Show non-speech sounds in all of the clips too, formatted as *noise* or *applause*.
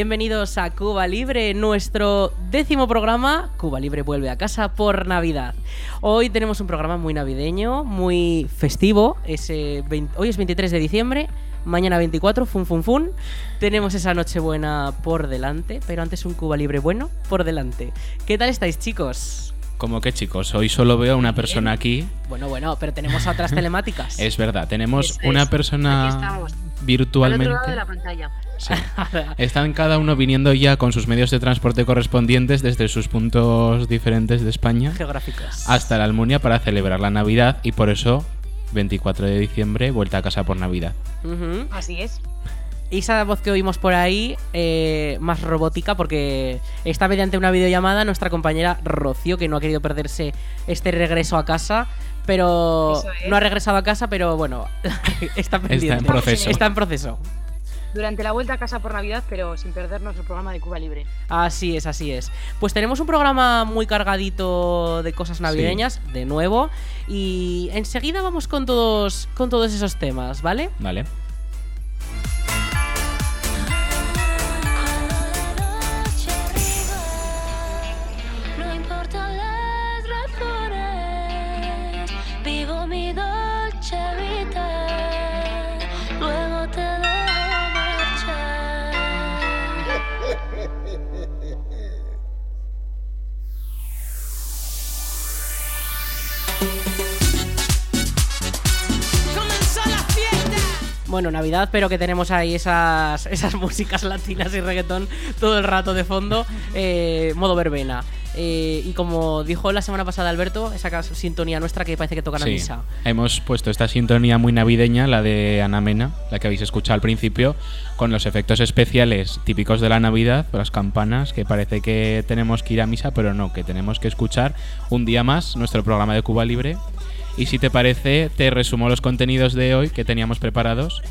Bienvenidos a Cuba Libre, nuestro décimo programa. Cuba Libre vuelve a casa por Navidad. Hoy tenemos un programa muy navideño, muy festivo. Es, eh, hoy es 23 de diciembre, mañana 24, fun fun fun. Tenemos esa Nochebuena por delante, pero antes un Cuba Libre bueno por delante. ¿Qué tal estáis, chicos? Como que chicos, hoy solo veo a una persona aquí. Bueno, bueno, pero tenemos a otras *laughs* telemáticas. Es verdad, tenemos una es. Aquí persona. Al virtualmente. otro lado de la pantalla. Sí. *laughs* Están cada uno viniendo ya con sus medios de transporte correspondientes desde sus puntos diferentes de España Geográficos. hasta la Almunia para celebrar la Navidad y por eso 24 de diciembre vuelta a casa por Navidad. Así es. Y esa voz que oímos por ahí, eh, más robótica, porque está mediante una videollamada nuestra compañera Rocío, que no ha querido perderse este regreso a casa, pero es. no ha regresado a casa, pero bueno, *laughs* está pendiente. en proceso. Está en proceso. Durante la vuelta a casa por Navidad, pero sin perdernos el programa de Cuba Libre. Así es, así es. Pues tenemos un programa muy cargadito de cosas navideñas, de nuevo, y enseguida vamos con todos, con todos esos temas, ¿vale? ¿Vale? Bueno, Navidad, pero que tenemos ahí esas, esas músicas latinas y reggaetón todo el rato de fondo, eh, modo verbena. Eh, y como dijo la semana pasada Alberto, esa sintonía nuestra que parece que tocan a Sí. misa. Hemos puesto esta sintonía muy navideña, la de Ana Mena, la que habéis escuchado al principio, con los efectos especiales típicos de la Navidad, las campanas, que parece que tenemos que ir a misa, pero no, que tenemos que escuchar un día más nuestro programa de Cuba Libre. Y si te parece, te resumo los contenidos de hoy que teníamos preparados.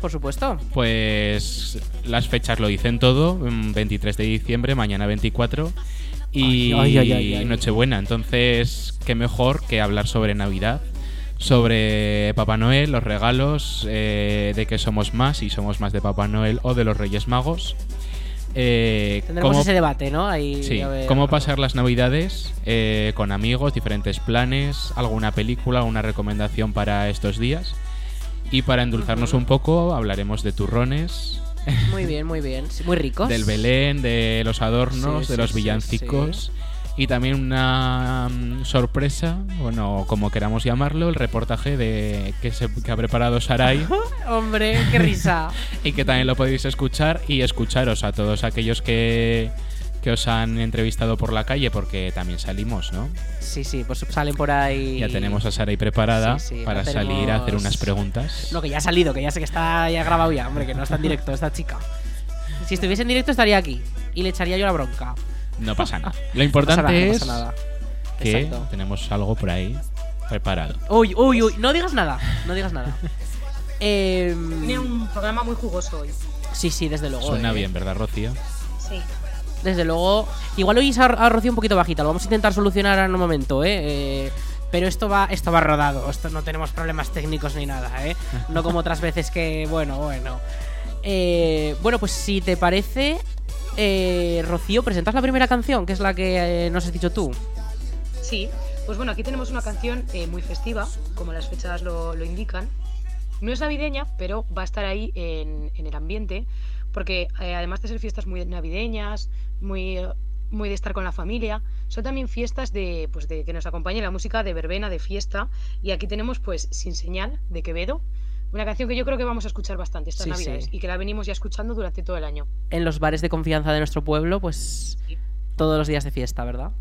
Por supuesto. Pues las fechas lo dicen todo, mm, 23 de diciembre, mañana 24 y Ay, ay, ay, ay. Nochebuena. Entonces, qué mejor que hablar sobre Navidad, sobre Papá Noel, los regalos, eh, de que somos más, si somos más de Papá Noel o de los Reyes Magos. Eh, Tendremos cómo- ese debate, ¿no? Ahí, Sí, ver. cómo pasar las navidades eh, con amigos, diferentes planes, alguna película, alguna recomendación para estos días. Y para endulzarnos un poco, hablaremos de turrones, Muy bien, muy bien. Muy ricos. *laughs* del Belén, de los adornos, Sí, de sí, los sí, villancicos. Y también una mm, sorpresa, bueno, como queramos llamarlo, el reportaje de que, se, que ha preparado Sarai *laughs* Hombre, qué risa. *laughs* y que también lo podéis escuchar y escucharos a todos aquellos que, que os han entrevistado por la calle, porque también salimos, ¿no? Sí, sí, pues salen por ahí. Ya tenemos a Sarai preparada Sí, sí, para la salir a hacer tenemos- unas preguntas. No, que ya ha salido, que ya sé que está ya grabado ya, hombre, que no está en directo esta chica. Si estuviese en directo estaría aquí y le echaría yo la bronca. No pasa nada. Lo No importante pasa nada, no es pasa nada. que Exacto. tenemos algo por ahí preparado. Uy, uy, uy, no digas nada, no digas nada. *laughs* Em, Tiene un programa muy jugoso hoy. sí, sí, desde luego. Suena eh. bien, ¿verdad, Rocío? Sí. Desde luego. Igual hoy a, a Rocío un poquito bajita, lo vamos a intentar solucionar en un momento, ¿eh? Eh, pero esto va, esto va rodado, esto no tenemos problemas técnicos ni nada, ¿eh? No como otras veces que, bueno, bueno. Eh, bueno, pues si te parece, eh, Rocío, presentas la primera canción, que es la que eh, nos has dicho tú. Sí, pues bueno, aquí tenemos una canción eh, muy festiva, como las fechas lo, indican. No es navideña, pero va a estar ahí en, el ambiente, porque eh, además de ser fiestas muy navideñas, muy, muy de estar con la familia, son también fiestas de, pues de que nos acompañe la música de verbena, de fiesta. Y aquí tenemos pues Sin Señal, de Quevedo, una canción que yo creo que vamos a escuchar bastante estas Sí, navidades sí. y que la venimos ya escuchando durante todo el año. En los bares de confianza de nuestro pueblo, pues Sí. todos los días de fiesta, ¿verdad?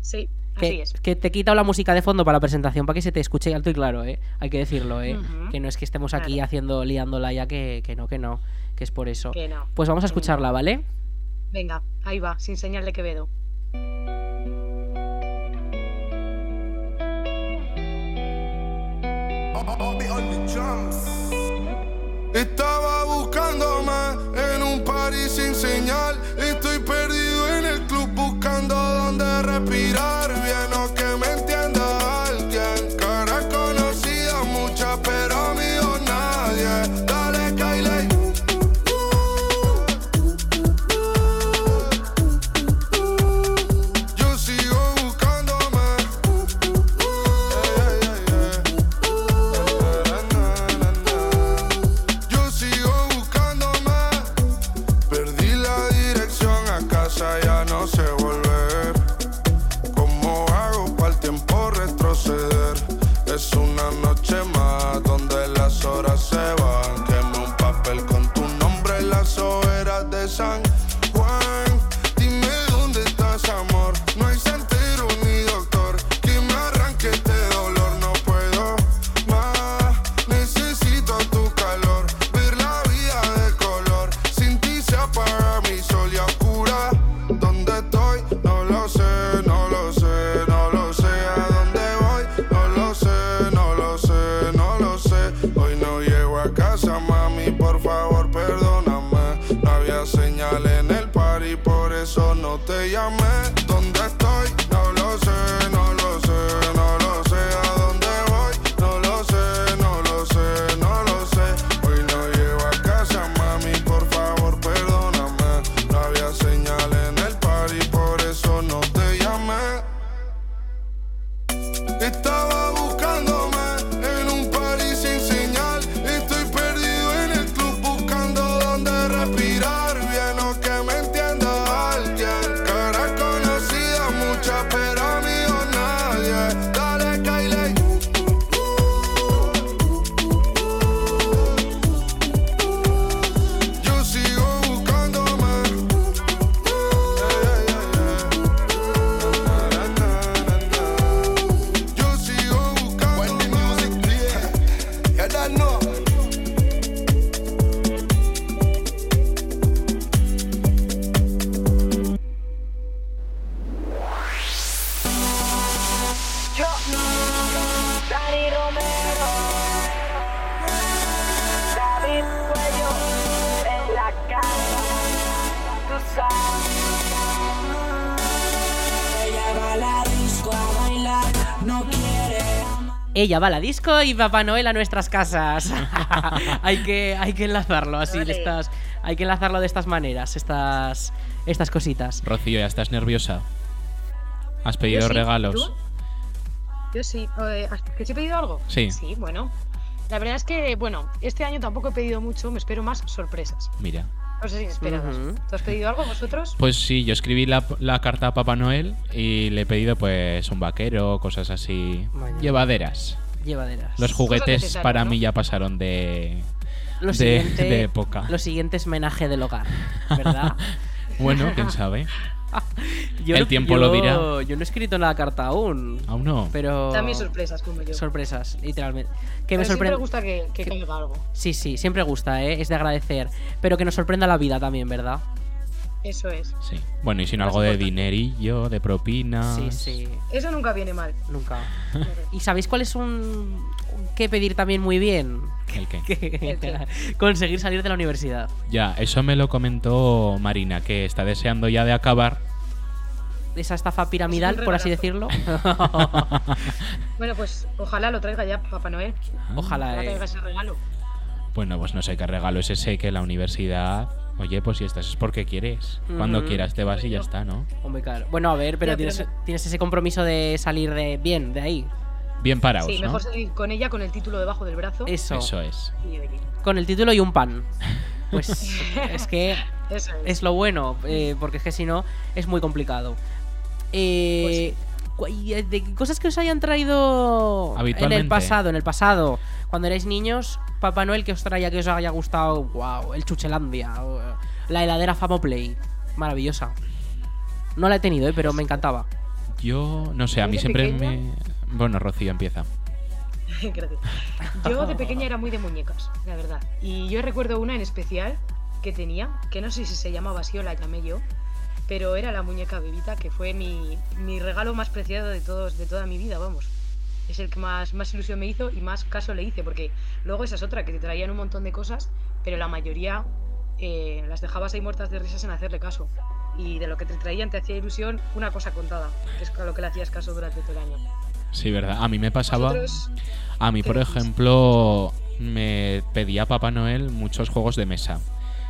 Sí, así Que, es. que te he quitado la música de fondo para la presentación, para que se te escuche alto y claro, ¿eh? Hay que decirlo, ¿eh? Que no es que estemos aquí Claro. haciendo, liándola ya, que, que no, que no, que es por eso. Que no. Pues vamos a escucharla, ¿vale? Venga, ahí va, Sin Señal de Quevedo. Estaba buscándome en un party sin señal. Estoy Ella va a la disco y Papá Noel a nuestras casas. *laughs* hay, que, hay que enlazarlo así, de estas, hay que enlazarlo de estas maneras, estas, estas cositas. Rocío, ¿ya estás nerviosa? ¿Has pedido Yo sí, regalos? ¿tú? Yo sí. Eh, ¿Que sí he pedido algo? Sí. Sí, bueno. La verdad es que, bueno, este año tampoco he pedido mucho, me espero más sorpresas. Mira. No sé si esperadas. ¿Tú has pedido algo vosotros? Pues sí, yo escribí la, la carta a Papá Noel y le he pedido pues un vaquero, cosas así. Llevaderas. Llevaderas. Los juguetes para ¿no? mí ya pasaron de... Lo de- siguiente, de época. Lo siguiente es menaje del hogar, ¿verdad? *laughs* Bueno, quién sabe. *laughs* Yo El no- tiempo lo dirá. Yo no he escrito la carta aún, Aún no. pero... También sorpresas, como yo. Sorpresas, literalmente. Que Pero me siempre sorprende. me gusta que, que caiga algo. Sí, sí, siempre gusta, ¿eh? Es de agradecer. Pero que nos sorprenda la vida también, ¿verdad? Eso es. Sí. Bueno, y si no Más algo de dinerillo, de propinas. Sí, sí. Eso nunca viene mal. Nunca. *laughs* ¿Y sabéis cuál es un. que pedir también muy bien? ¿El qué? Que- *laughs* ¿El qué? *laughs* Conseguir salir de la universidad. Ya, eso me lo comentó Marina, que está deseando ya de acabar. Esa estafa piramidal, Es por así decirlo. Bueno, pues ojalá lo traiga ya Papá Noel. Ojalá, Ojalá eh. traiga ese regalo. Bueno, pues no sé qué regalo es ese que la universidad Oye, pues si estás es porque quieres. Cuando quieras te vas y ya está, ¿no? Hombre, claro. Bueno, a ver, pero, Ya, pero tienes, tienes ese compromiso de salir de bien de ahí. Bien parados, Sí, ¿no? mejor salir con ella con el título debajo del brazo. Eso. Eso es. Con el título y un pan. Pues *laughs* es que es. es lo bueno, eh, porque es que si no es muy complicado. Eh, cu- y, eh, de cosas que os hayan traído en el pasado, en el pasado, cuando erais niños, Papá Noel que os traía que os haya gustado, wow, el Chuchelandia, la heladera Famoplay, maravillosa. No la he tenido, eh, pero me encantaba. Yo, no sé, a mí siempre pequeña- me... Bueno, Rocío, empieza. *laughs* Gracias. Yo de pequeña era muy de muñecas, la verdad. Y yo recuerdo una en especial que tenía, que no sé si se llamaba así o la llamé yo, pero era la muñeca bebita, que fue mi, mi regalo más preciado de, todos, de toda mi vida, vamos. Es el que más, más ilusión me hizo y más caso le hice, porque luego esa es otra, que te traían un montón de cosas, pero la mayoría eh, las dejabas ahí muertas de risas en hacerle caso. Y de lo que te traían te hacía ilusión una cosa contada, que es a lo que le hacías caso durante todo el año. Sí, verdad. A mí me pasaba... A mí, ¿Qué por decís? ejemplo, me pedía Papá Noel muchos juegos de mesa.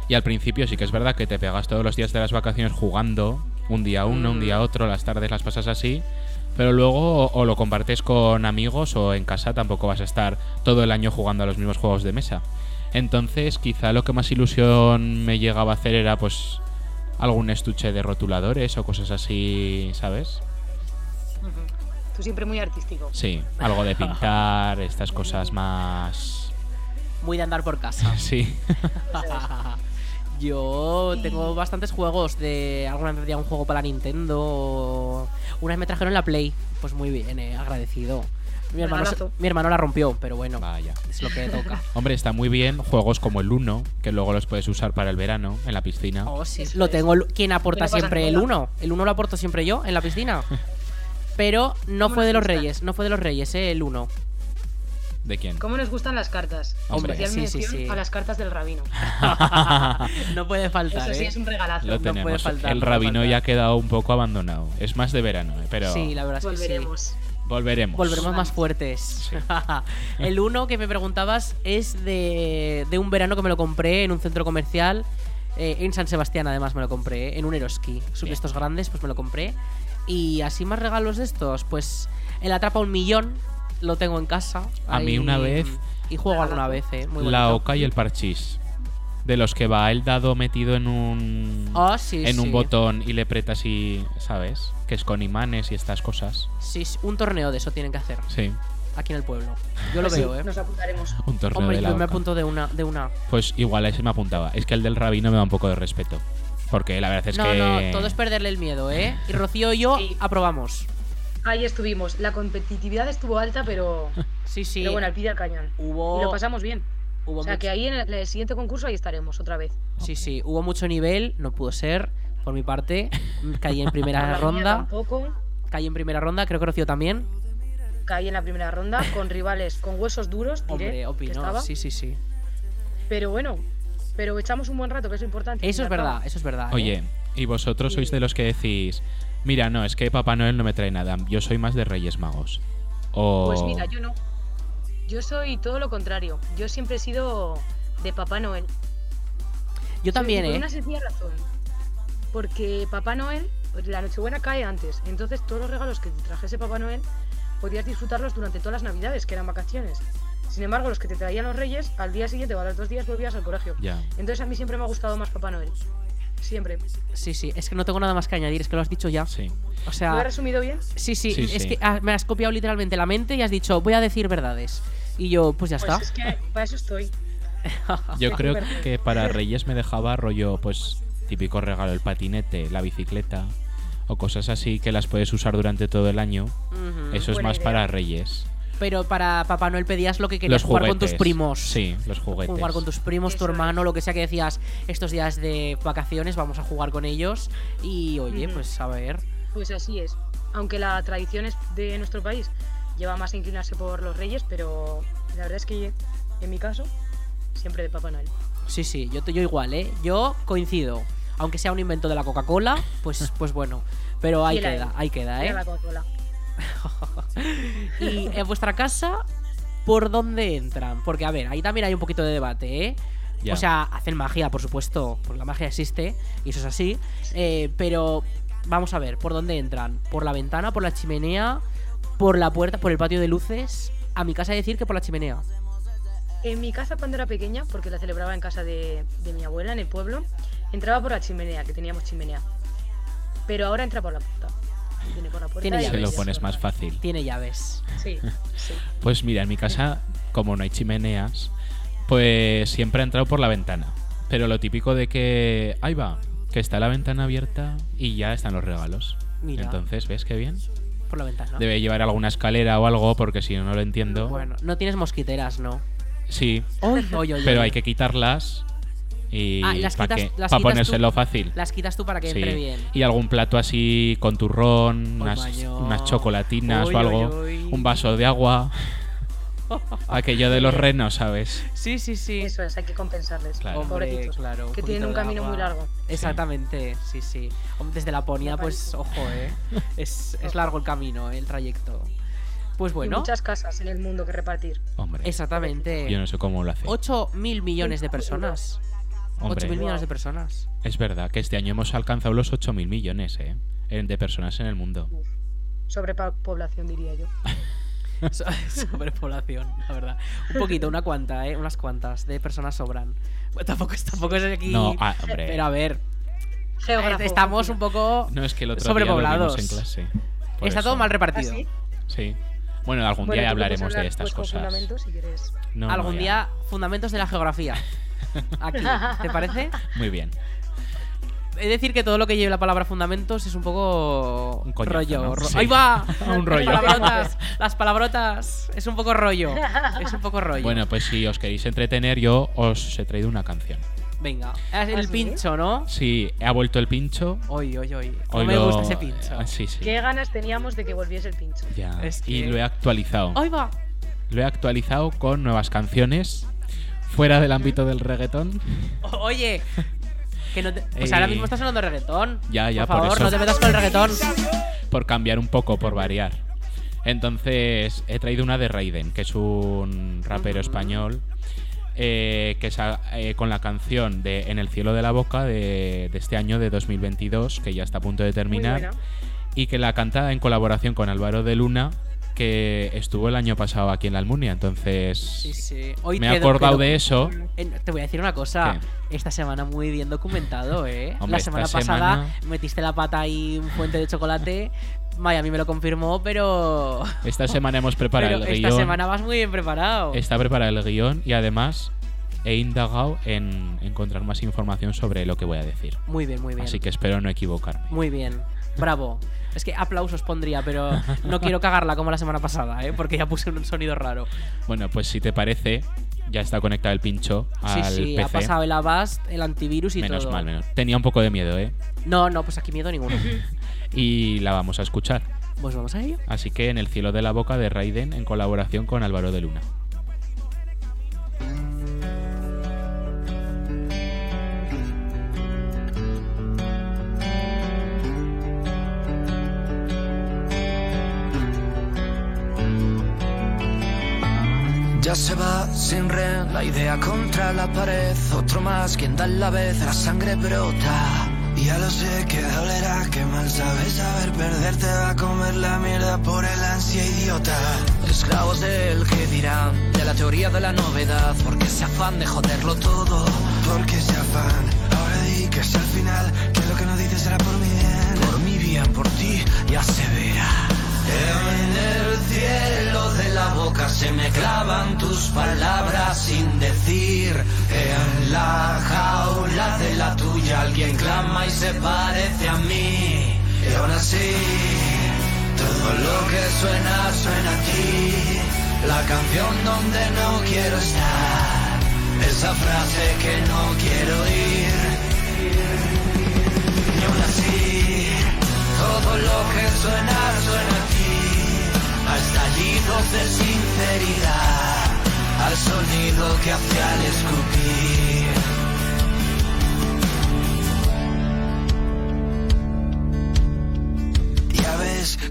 Y al principio sí que es verdad que te pegas todos los días de las vacaciones jugando, un día uno, un día Mm. otro, las tardes las pasas así. Pero luego o, lo compartes con amigos o en casa tampoco vas a estar todo el año jugando a los mismos juegos de mesa. Entonces, quizá lo que más ilusión me llegaba a hacer era pues algún estuche de rotuladores o cosas así, ¿sabes? Tú siempre muy artístico. Sí, algo de pintar, estas cosas más... Muy de andar por casa. *laughs* Sí. *laughs* Yo tengo bastantes juegos de. Alguna vez tenía un juego para Nintendo. o- Una vez me trajeron la Play. Pues muy bien, eh, agradecido. Mi hermano, mi hermano la rompió, pero bueno, Vaya. es lo que toca. *laughs* Hombre, está muy bien juegos como el 1, que luego los puedes usar para el verano en la piscina. Oh, sí, lo tengo. ¿Quién aporta siempre el nada. 1? El 1 lo aporto siempre yo en la piscina. *laughs* Pero no ¿Cómo fue de los? Reyes, no fue de los Reyes, eh, el 1. ¿De quién? ¿Cómo nos gustan las cartas? Hombre, Especial sí, sí, mención sí. a las cartas del rabino. *laughs* no puede faltar, Eso sí eh. es un regalazo. Lo no puede tenemos. faltar, el no rabino faltar. ya ha quedado un poco abandonado. Es más de verano, eh, pero Sí, la verdad es que sí. Volveremos. volveremos. Volveremos más fuertes. *laughs* el uno que me preguntabas es de, de un verano que me lo compré en un centro comercial. eh, en San Sebastián, además, me lo compré. En un Eroski. Son Bien. estos grandes, pues me lo compré. Y así más regalos de estos, pues el Atrapa un Millón lo tengo en casa. A mí una vez- Y juego alguna vez, eh. Muy la bonito. oca y el parchís. De los que va el dado metido en un Ah, sí, en un botón y le apretas y, ¿sabes? Que es con imanes y estas cosas. Sí, sí, un torneo de eso tienen que hacer Sí, aquí en el pueblo. Yo lo sí, veo, eh. Nos apuntaremos. un torneo Hombre, de la yo me oca. apunto de una, de una. Pues igual a ese me apuntaba. Es que el del rabino me da un poco de respeto. Porque la verdad es no, que no, todo es perderle el miedo, ¿eh? Y Rocío y yo Sí. aprobamos. Ahí estuvimos. La competitividad estuvo alta, pero, *laughs* Sí, sí. pero bueno, al pie del cañón. hubo, Y lo pasamos bien. hubo O sea mucho- que ahí en el, el siguiente concurso ahí estaremos otra vez. Sí, sí, hubo mucho nivel, no pudo ser. Por mi parte, *laughs* caí en primera ronda. Tampoco. Caí en primera ronda, creo que Rocío también. Caí en la primera ronda con rivales con huesos duros, diré, Hombre, que opinó. estaba. Sí, sí, sí. Pero bueno, pero echamos un buen rato, que es lo importante. Eso es verdad, eso es verdad. ¿eh? Oye, ¿y vosotros sois de los que decís, mira, no, es que Papá Noel no me trae nada, yo soy más de Reyes Magos? O... Pues mira, yo no. Yo soy todo lo contrario. Yo siempre he sido de Papá Noel. Yo también, por ¿eh? una sencilla razón. Porque Papá Noel, pues, la Nochebuena cae antes. Entonces todos los regalos que te trajese Papá Noel podías disfrutarlos durante todas las navidades, que eran vacaciones. Sin embargo, los que te traían los reyes, al día siguiente o a los dos días volvías al colegio. Ya. Entonces a mí siempre me ha gustado más Papá Noel. Siempre. Sí, sí, es que no tengo nada más que añadir, es que lo has dicho ya. Sí. O ¿Lo he sea, resumido bien? sí, sí, Sí, es sí. que ah, me has copiado literalmente la mente y has dicho, voy a decir verdades. Y yo, pues ya Pues está. es que para eso estoy. *laughs* Yo creo que para Reyes me dejaba rollo, pues, típico regalo, el patinete, la bicicleta o cosas así que las puedes usar durante todo el año. Eso es buena más idea. para Reyes. Pero para Papá Noel pedías lo que querías los jugar juguetes. con tus primos. Sí, los juguetes. Jugar con tus primos, tu hermano, lo que sea que decías, estos días de vacaciones vamos a jugar con ellos. Y oye, pues a ver. Pues así es. Aunque la tradición es de nuestro país lleva más a inclinarse por los reyes, pero la verdad es que en mi caso, siempre de Papá Noel. Sí, sí, yo, yo igual, ¿eh? Yo coincido. Aunque sea un invento de la Coca-Cola, pues, *laughs* pues bueno. Pero ahí queda, ahí queda, ¿eh? la Coca-Cola. *laughs* Y en vuestra casa, ¿por dónde entran? Porque, a ver, ahí también hay un poquito de debate, ¿eh? Ya. O sea, hacen magia, por supuesto, porque la magia existe y eso es así. eh, pero vamos a ver, ¿por dónde entran? ¿Por la ventana, por la chimenea, por la puerta, por el patio de luces? A mi casa decir que por la chimenea. En mi casa cuando era pequeña, porque la celebraba en casa de, de mi abuela en el pueblo, entraba por la chimenea, que teníamos chimenea. Pero ahora entra por la puerta. Viene por la puerta Tiene y llaves. Se lo pones más fácil. Tiene llaves. Sí, *laughs* sí. Pues mira, en mi casa, como no hay chimeneas, pues siempre he entrado por la ventana. Pero lo típico de que, ahí va, que está la ventana abierta y ya están los regalos. Mira. Entonces, ¿ves qué bien? Por la ventana. Debe llevar alguna escalera o algo, porque si no, no lo entiendo. Bueno, no tienes mosquiteras, ¿no? Sí, Oy, oy, oy, pero oy. hay que quitarlas y Ah, para quitas- las quitas ponérselo tú. fácil. Las quitas tú para que Sí. entre bien. Y algún plato así con turrón, Ay, unas, unas chocolatinas Uy, o algo, uy, uy. un vaso de agua. *laughs* Aquello de los renos, ¿sabes? Sí, sí, sí. Eso es, hay que compensarles. Claro. Hombre, claro. que tienen un camino agua. muy largo. Exactamente, sí, sí. Desde Laponia, Me pues, ojo, ¿eh? *laughs* Es, es largo el camino, ¿eh? el trayecto. Pues Y bueno, muchas casas en el mundo que repartir. Hombre, exactamente. yo no sé cómo lo hace. 8 mil millones de personas. 8 Hombre, mil millones de personas. es verdad que este año hemos alcanzado los 8.000 millones ¿eh? De personas en el mundo. Sobrepoblación, diría yo. *laughs* So- Sobrepoblación, la verdad. Un poquito, una cuanta, ¿eh? Unas cuantas de personas sobran. Tampoco, es- tampoco es aquí. No, ah, hombre. Pero a ver, Geógrafo. estamos un poco. No es que el otro día lo sobrepoblados. en clase. Está eso. todo mal ¿Ah, repartido. sí? Sí. Bueno, algún Bueno, día hablaremos de estas con cosas. fundamentos, si quieres. No, no, Algún día, fundamentos de la geografía. *laughs* Aquí, ¿te parece? Muy bien. Es decir, que todo lo que lleve la palabra fundamentos es un poco Un coñazo, rollo. ¿no? ro- Sí. ¡Ahí va! *laughs* Un rollo. Las palabrotas, las palabrotas. Es un poco rollo. Es un poco rollo. Bueno, pues si os queréis entretener, yo os he traído una canción. Venga. Es el ¿Ah, sí? pincho, ¿no? Sí, ha vuelto el pincho. Hoy, hoy, hoy. No Hoy me lo- gusta ese pincho. Ah, Sí, sí. ¿Qué ganas teníamos de que volviese el pincho? Ya. Es Y que- lo he actualizado. ¡Ahí va! Lo he actualizado con nuevas canciones fuera del ámbito del reggaetón. O- Oye. Que no te... Pues ahora Eh, mismo estás hablando de reggaetón. Ya, ya, por por favor, eso. no te metas con el reggaetón. por cambiar un poco, por variar. Entonces, he traído una de Raiden, que es un rapero español, eh, que sa- eh, con la canción de En el cielo de la boca de, de este año de 2022, que ya está a punto de terminar, y que la canta en colaboración con Álvaro de Luna, que estuvo el año pasado aquí en la Almunia. Entonces, Sí, sí. Hoy me he acordado de eso. Te voy a decir una cosa. Esta semana muy bien documentado, ¿eh? Hombre, la esta semana pasada semana- metiste la pata ahí un fuente de chocolate. Miami me lo confirmó, pero. Esta *laughs* semana hemos preparado pero el esta guion. semana vas muy bien preparado. Está preparado el guion y además he indagado en encontrar más información sobre lo que voy a decir. Muy bien, muy bien. Así que espero no equivocarme. Muy bien. Bravo. Es que aplausos pondría, pero no quiero cagarla como la semana pasada, ¿eh? Porque ya puse un sonido raro. Bueno, pues si te parece, ya está conectado el pincho al sí, sí, PC. ha pasado el Avast, el antivirus y menos todo. mal, menos. Tenía un poco de miedo, ¿eh? No, no, pues aquí miedo ninguno. *laughs* Y la vamos a escuchar. Pues vamos a ello. Así que en el cielo de la boca de Raiden en colaboración con Álvaro de Luna. Ya se va sin red, la idea contra la pared. Otro más, quien da la vez, la sangre brota. Ya lo sé que dolerá, que mal sabes saber perder, te va a comer la mierda por el ansia idiota. Esclavos del que dirán, de la teoría de la novedad, porque ese afán de joderlo todo. Porque ese afán, ahora di que es al final, que lo que no dices será por mi bien. Por mi bien, por ti, ya se verá. En el cielo de la boca se me clavan tus palabras sin decir. En la jaula de la tuya alguien clama y se parece a mí. Y aún así, todo lo que suena, suena a ti. La canción donde no quiero estar. Esa frase que no quiero oír. Que suena, suena a ti. A estallidos de sinceridad. Al sonido que hace al escupir.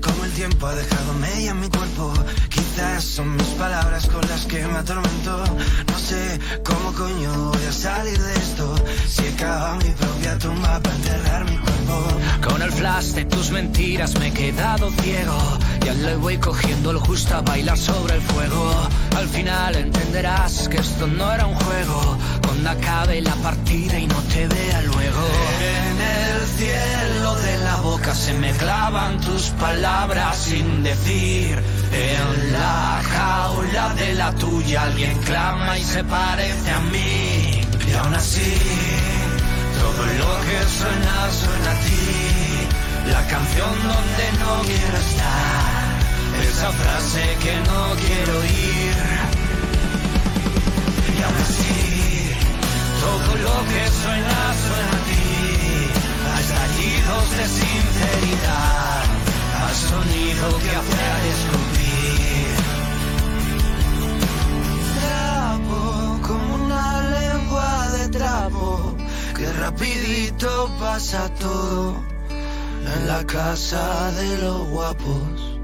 Como el tiempo ha dejado media en mi cuerpo. Quizás son mis palabras con las que me atormento. No sé cómo coño voy a salir de esto. Si he mi propia tumba para enterrar mi cuerpo. Con el flash de tus mentiras me he quedado ciego. Ya le voy cogiendo lo justo a bailar sobre el fuego. Al final entenderás que esto no era un juego. Cuando acabe la partida y no te vea luego. En el cielo de la boca se me clavan tus palabras sin decir. En la jaula de la tuya alguien clama y se parece a mí. Y aún así, todo lo que suena, suena a ti. La canción donde no quiero estar. Esa frase que no quiero oír. Y aún así, todo lo que suena, suena a ti. A estallidos de sinceridad. Al sonido que hace a escupir. Trapo, como una lengua de trapo. Que rapidito pasa todo. En la casa de los guapos.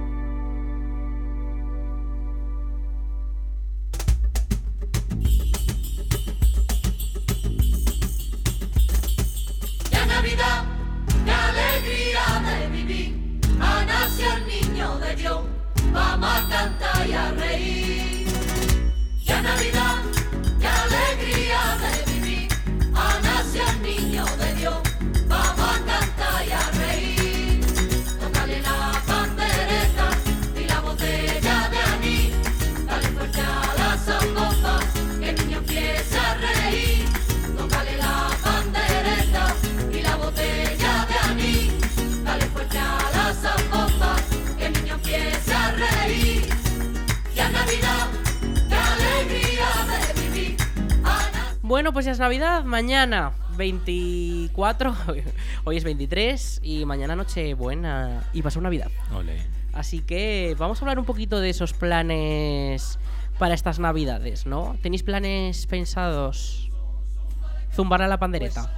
Mañana 24, *laughs* hoy es 23 y mañana noche buena y pasó Navidad. Ole. Así que vamos a hablar un poquito de esos planes para estas Navidades, ¿no? ¿Tenéis planes pensados? Zumbar a la pandereta,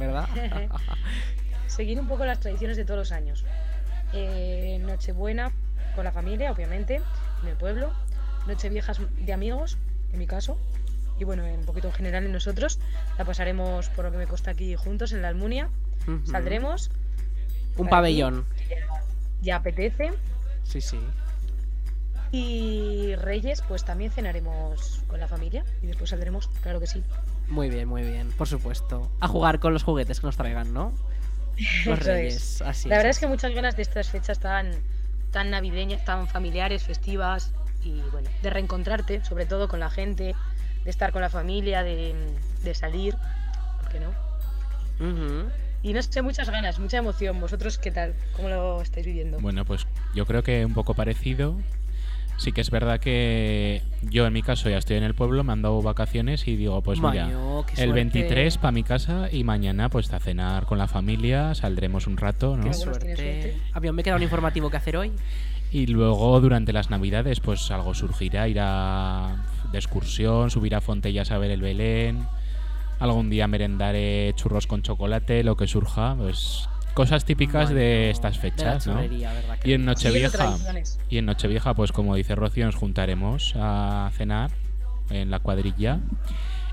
¿verdad? *laughs* Seguir un poco las tradiciones de todos los años. Eh, Nochebuena con la familia, obviamente, en el pueblo. Nocheviejas de amigos, en mi caso. Y bueno, un poquito en general en nosotros. La pasaremos, por lo que me consta aquí, juntos en la Almunia. Saldremos. Un pabellón. aquí, Ya, ya apetece. Sí, sí. Y Reyes, pues también cenaremos con la familia. Y después saldremos, claro que sí. Muy bien, muy bien, por supuesto. A jugar con los juguetes que nos traigan, ¿no? *laughs* Los reyes, así La verdad es. es que muchas ganas de estas fechas tan, tan navideñas, tan familiares, festivas y bueno, de reencontrarte, sobre todo con la gente, de estar con la familia, de, de salir, ¿por qué no? Ujú. Y no sé, muchas ganas, mucha emoción. ¿Vosotros qué tal? ¿Cómo lo estáis viviendo? Bueno, pues yo creo que un poco parecido. Sí que es verdad que yo en mi caso ya estoy en el pueblo, me han dado vacaciones y digo, pues mira, Maño, el suerte. 23 para mi casa y mañana pues a cenar con la familia, saldremos un rato, ¿no? Qué suerte. suerte. Avión, me queda un informativo que hacer hoy. Y luego durante las navidades pues algo surgirá, ir a de excursión, subir a Fontellas a ver el Belén, algún día merendaré churros con chocolate, lo que surja, pues cosas típicas de estas fechas, ¿no? Y en Nochevieja, y en Nochevieja, pues como dice Rocío, nos juntaremos a cenar en la cuadrilla.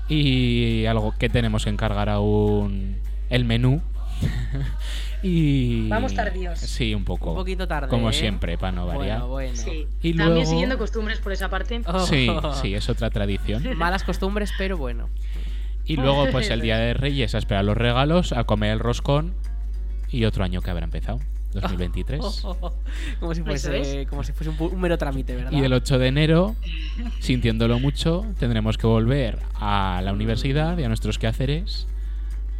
Y algo que tenemos que encargar aún el menú. *laughs* y Vamos tardíos. Sí, un poco. Un poquito tarde. Como ¿eh? siempre, para no variar. Bueno, bueno. Sí. Y También siguiendo costumbres por esa parte. Oh. Sí, sí, es otra tradición. *laughs* Malas costumbres, pero bueno. Y luego, pues el *laughs* día de Reyes a esperar los regalos, a comer el roscón y otro año que habrá empezado, 2023. *laughs* como, si fuese, es. como si fuese un, un mero trámite, ¿verdad? Y el 8 de enero, sintiéndolo mucho, tendremos que volver a la universidad y a nuestros quehaceres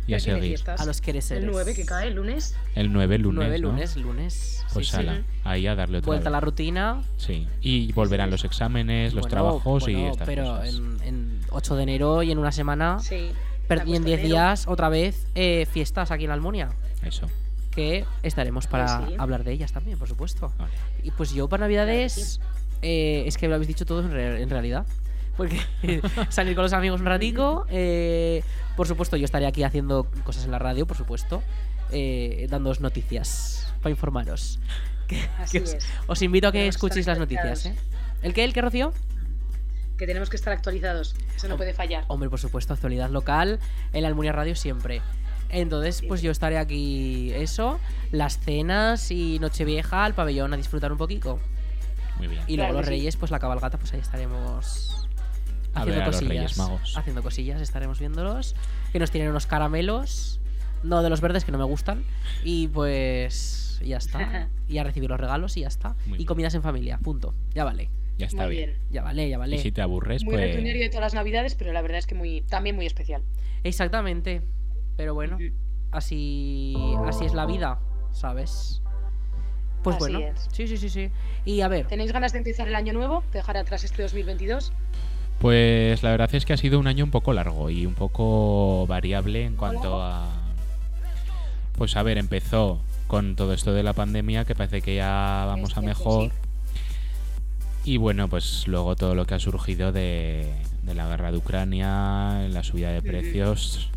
y a seguir. fiestas. A los quereseres. El 9 que cae el lunes. El 9 lunes. Nueve ¿no? lunes, lunes. Pues sí, sí. ala, ahí a darle otra Vuelta a la vez. rutina. Sí, y volverán los exámenes, los Bueno, trabajos y bueno, estas pero cosas. En, en 8 de enero y en una semana. Sí. y en cuesta 10 enero. días, otra vez, eh, fiestas aquí en la Almunia. Eso. Que estaremos para Pues sí. hablar de ellas también, por supuesto. Vale. Y pues yo para Navidades. eh, es que lo habéis dicho todos en, re- en realidad. Porque *laughs* salir con los amigos un ratico. eh, por supuesto, yo estaré aquí haciendo cosas en la radio, por supuesto. eh, dándoos noticias para informaros. *laughs* Que- Así que os, es. os invito a que Tenemos escuchéis las noticias. ¿eh? ¿El qué? ¿El qué, Rocío? Que tenemos que estar actualizados. Eso no puede fallar. Hombre, por supuesto, actualidad local en la Almunia Radio siempre. Entonces, pues yo estaré aquí, eso, las cenas y Nochevieja al pabellón a disfrutar un poquito. Muy bien. Y luego Claro los sí. Reyes, pues la cabalgata, pues ahí estaremos A ver haciendo a los cosillas. Reyes Magos. Haciendo cosillas, estaremos viéndolos. Que nos tienen unos caramelos, no de los verdes que no me gustan. Y pues ya está. *laughs* Y a recibir los regalos y ya está. Muy y bien. comidas en familia, punto. Ya vale. Ya está Muy bien. bien. Ya vale, ya vale. Y si te aburres, Muy pues. rutinario de todas las navidades, pero la verdad es que muy, también muy especial. Exactamente. Pero bueno, así, así es la vida, ¿sabes? Pues Así bueno. es. Sí, sí, sí, sí. Y a ver, ¿Tenéis ganas de empezar el año nuevo? ¿De dejar atrás este 2022? Pues la verdad es que ha sido un año un poco largo y un poco variable en cuanto a. Pues a ver, empezó con todo esto de la pandemia, que parece que ya vamos a cierto, mejor. Y bueno, pues luego todo lo que ha surgido de, de la guerra de Ucrania, la subida de precios,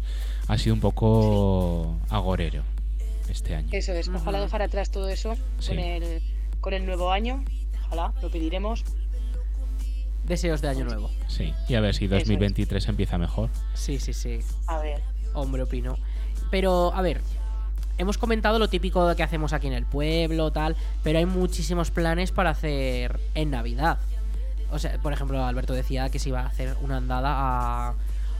ha sido un poco agorero este año. Eso es. Ojalá dejar atrás todo eso Sí. con, el, con el nuevo año. Ojalá, lo pediremos. Deseos de año nuevo. Sí, y a ver si es. 2023 empieza mejor. Sí, sí, sí. A ver. Hombre, opino. Pero, a ver, hemos comentado lo típico que hacemos aquí en el pueblo, tal, pero hay muchísimos planes para hacer en Navidad. O sea, por ejemplo, Alberto decía que se iba a hacer una andada a,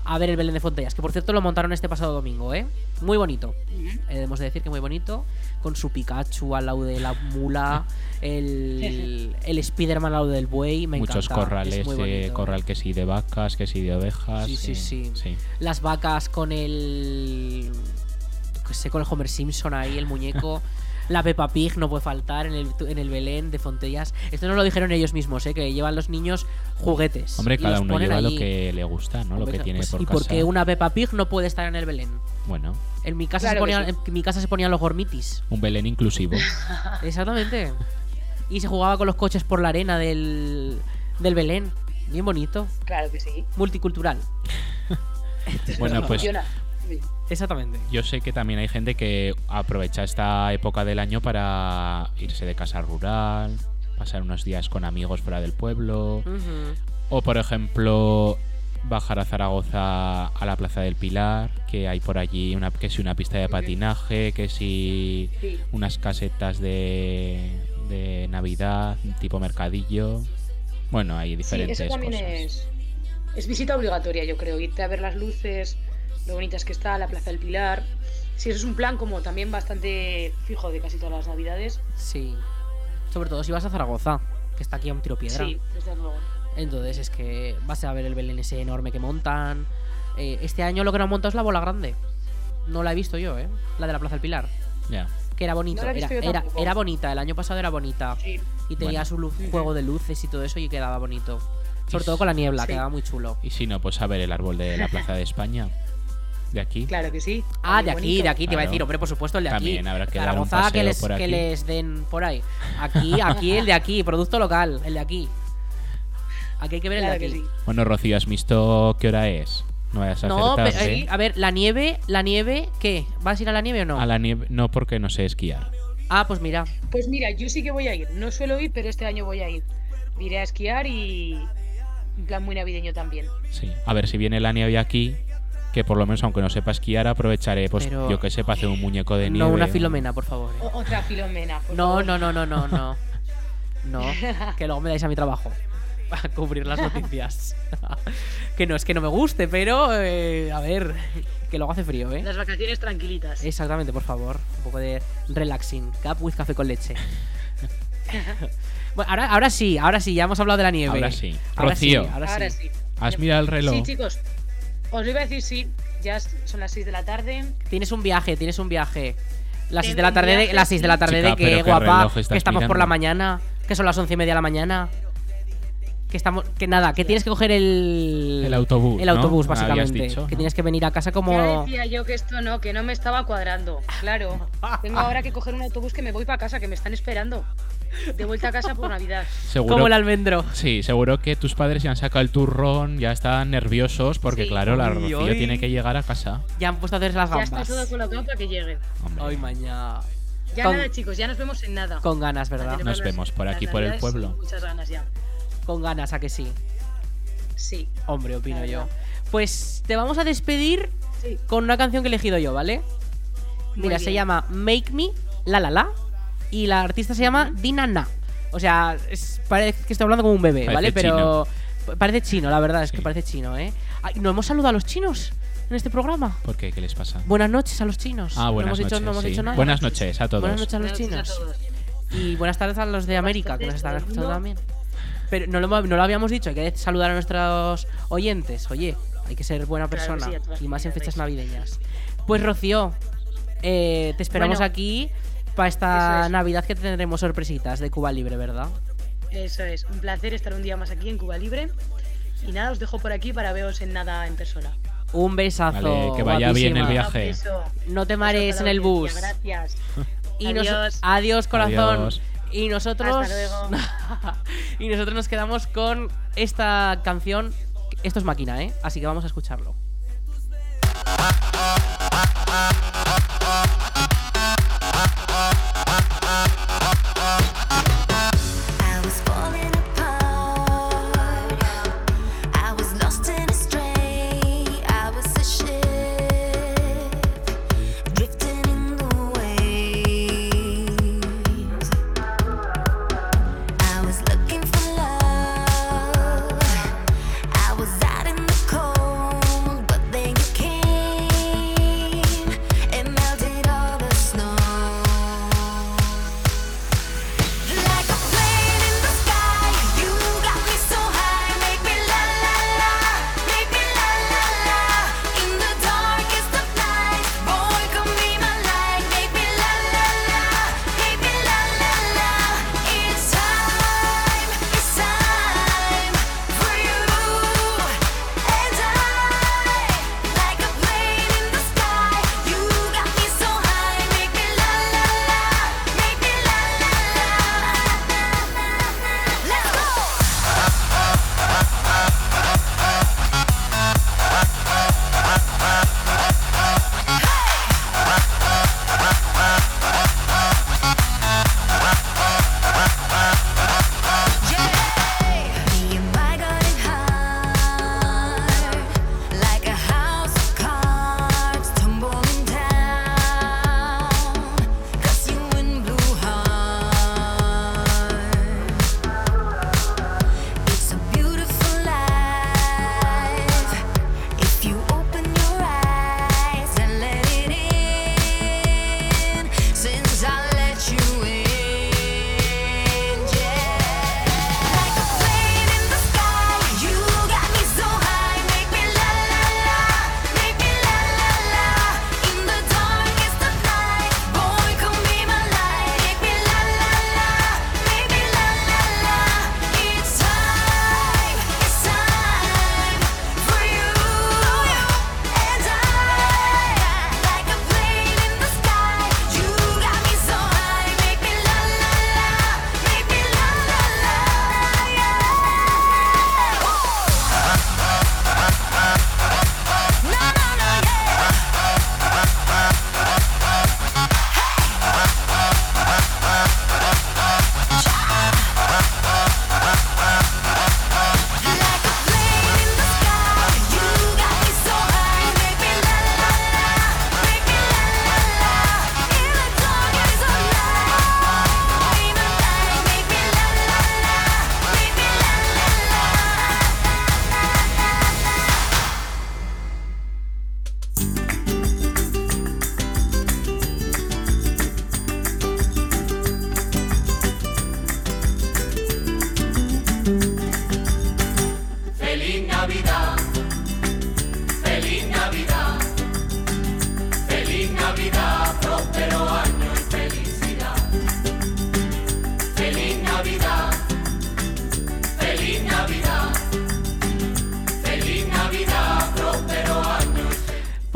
a ver el Belén de Fontellas, que por cierto lo montaron este pasado domingo, ¿eh? Muy bonito. Eh, debemos de decir que muy bonito, con su Pikachu al lado de la mula, el, el Spiderman al lado del buey, me Muchos encanta, corrales, de bonito. corral que sí de vacas, que sí de ovejas. Sí, sí, y- sí. las vacas con el. sé, con el Homer Simpson ahí, el muñeco. *laughs* La Peppa Pig no puede faltar en el, en el Belén de Fontellas. Esto no lo dijeron ellos mismos, ¿eh? que llevan los niños juguetes. Hombre, y cada los uno ponen lleva lo que le gusta, ¿no? lo que tiene pues, por ¿Y casa. por qué una Peppa Pig no puede estar en el Belén? Bueno, En mi casa, Claro se, ponía, sí. en mi casa se ponían los gormitis. un Belén inclusivo. *laughs* Exactamente. Y se jugaba con los coches por la arena del, del Belén. Bien bonito. Claro que sí. Multicultural. bueno, pues Exactamente. yo sé que también hay gente que aprovecha esta época del año para irse de casa rural, pasar unos días con amigos fuera del pueblo, o por ejemplo bajar a Zaragoza a la Plaza del Pilar, que hay por allí una que si una pista de patinaje, que si Sí. unas casetas de, de Navidad, tipo mercadillo. Bueno, hay Sí, diferentes eso también cosas. es, es visita obligatoria, yo creo. Irte a ver las luces, lo bonitas que está, la Plaza del Pilar. Sí, eso es un plan como también bastante fijo de casi todas las navidades. Sí. Sobre todo si vas a Zaragoza, que está aquí a un tiro piedra. Sí, desde luego. Entonces es que vas a ver el Belén ese enorme que montan. Eh, este año lo que no han montado es la bola grande. No la he visto yo, ¿eh? La de la Plaza del Pilar. Ya. Que era bonito. No la he era, era, bonita. El año pasado era bonita. Sí. Y tenía Bueno. su luz- juego de luces y todo eso y quedaba bonito. Sobre Y todo con la niebla, sí. quedaba muy chulo. Y si no, pues a ver el árbol de la Plaza de España. De aquí. Claro que sí. Ah, de aquí, bonito. de aquí, te iba a Claro. decir, hombre, por supuesto, el de aquí. También habrá que dar un Zaragoza, que les, por que aquí. les den por ahí. Aquí, aquí, el de aquí, producto local, el de aquí. Aquí hay que ver el Claro de aquí. sí. Bueno, Rocío, ¿has visto qué hora es? No vayas a No, hacer pero, eh, a ver, la nieve, la nieve, ¿qué? ¿Vas a ir a la nieve o no? A la nieve, no porque no sé esquiar. Ah, pues mira. Pues mira, yo sí que voy a ir. No suelo ir, pero este año voy a ir. Iré a esquiar y. Un plan muy navideño también. Sí. A ver si viene la nieve aquí, que por lo menos aunque no sepa esquiar, aprovecharé, pues Pero- yo que sé, para hacer un muñeco de nieve. No una filomena, por favor. eh. O- otra filomena. por No, favor. no, no, no, no, no. *laughs* No, que luego me dais a mi trabajo. A cubrir las noticias. *laughs* que no es que no me guste, pero eh, a ver, que luego hace frío, ¿eh? Las vacaciones tranquilitas. Exactamente, por favor. Un poco de relaxing. Cup with café con leche. *laughs* bueno, ahora, ahora sí, ahora sí, ya hemos hablado de la nieve. Ahora sí. Ahora sí, Rocío. ahora sí. Ahora sí. ¿Has mirado el reloj? Sí, chicos. Os lo iba a decir sí. Ya es- son las 6 de la tarde. Tienes un viaje, tienes un viaje. Las 6 de la tarde, de, las 6 de la tarde Chica, de que ¿qué guapa, que estamos por mirando? la mañana, que son las once y media de la mañana. Que estamos, que nada, que tienes que coger el El autobús, el ¿no? autobús habías básicamente, dicho, que ¿no? tienes que venir a casa Ya como decía yo que esto no, que no me estaba cuadrando. Claro. Tengo ahora que coger un autobús que me voy para casa, que me están esperando. De vuelta a casa por Navidad. Seguro, como el almendro. Sí, seguro que tus padres ya han sacado el turrón, ya están nerviosos porque, Sí. claro, la Rocío uy. tiene que llegar a casa. Ya han puesto a hacer las Ya está gambas. todo colocado para que llegue. Hombre, Ay, mañana. Ya Con- nada, chicos, ya nos vemos en nada. Con ganas, ¿verdad? Nos las- vemos por las aquí, por el pueblo. con Muchas ganas ya. Con ganas, a que sí. Sí. Hombre, opino yo. Pues te vamos a despedir Sí. con una canción que he elegido yo, ¿vale? Muy Mira, se llama Make Me La La La y la artista se llama Dina Na. O sea, es- parece que estoy hablando como un bebé, Parece ¿vale? Pero parece chino, la verdad, es que Sí. parece chino, ¿eh? Ay, ¿No hemos saludado a los chinos en este programa? ¿Por qué? ¿Qué les pasa? Buenas noches a los chinos. Ah, no buenas hemos noches. dicho, no hemos sí. dicho nada. Buenas noches a todos. Buenas noches a los chinos. Y buenas tardes a los de América, que nos están escuchando también. Pero no lo, no lo habíamos dicho, hay que saludar a nuestros oyentes. Oye, hay que ser buena Claro, persona. sí, y más en fechas navideñas. Pues Rocío, eh, te esperamos Bueno, aquí para esta es. Navidad que tendremos sorpresitas de Cuba Libre, ¿verdad? Eso es. Un placer estar un día más aquí en Cuba Libre. Y nada, os dejo por aquí para veros en nada en persona. Un besazo. Vale, que vaya bien el viaje. No te marees en el bus. Gracias. *laughs* Y nos- Adiós. adiós, corazón. Adiós. Y nosotros. Hasta luego. *laughs* y nosotros nos quedamos con esta canción. Esto es máquina, ¿eh? Así que vamos a escucharlo. ah, ah.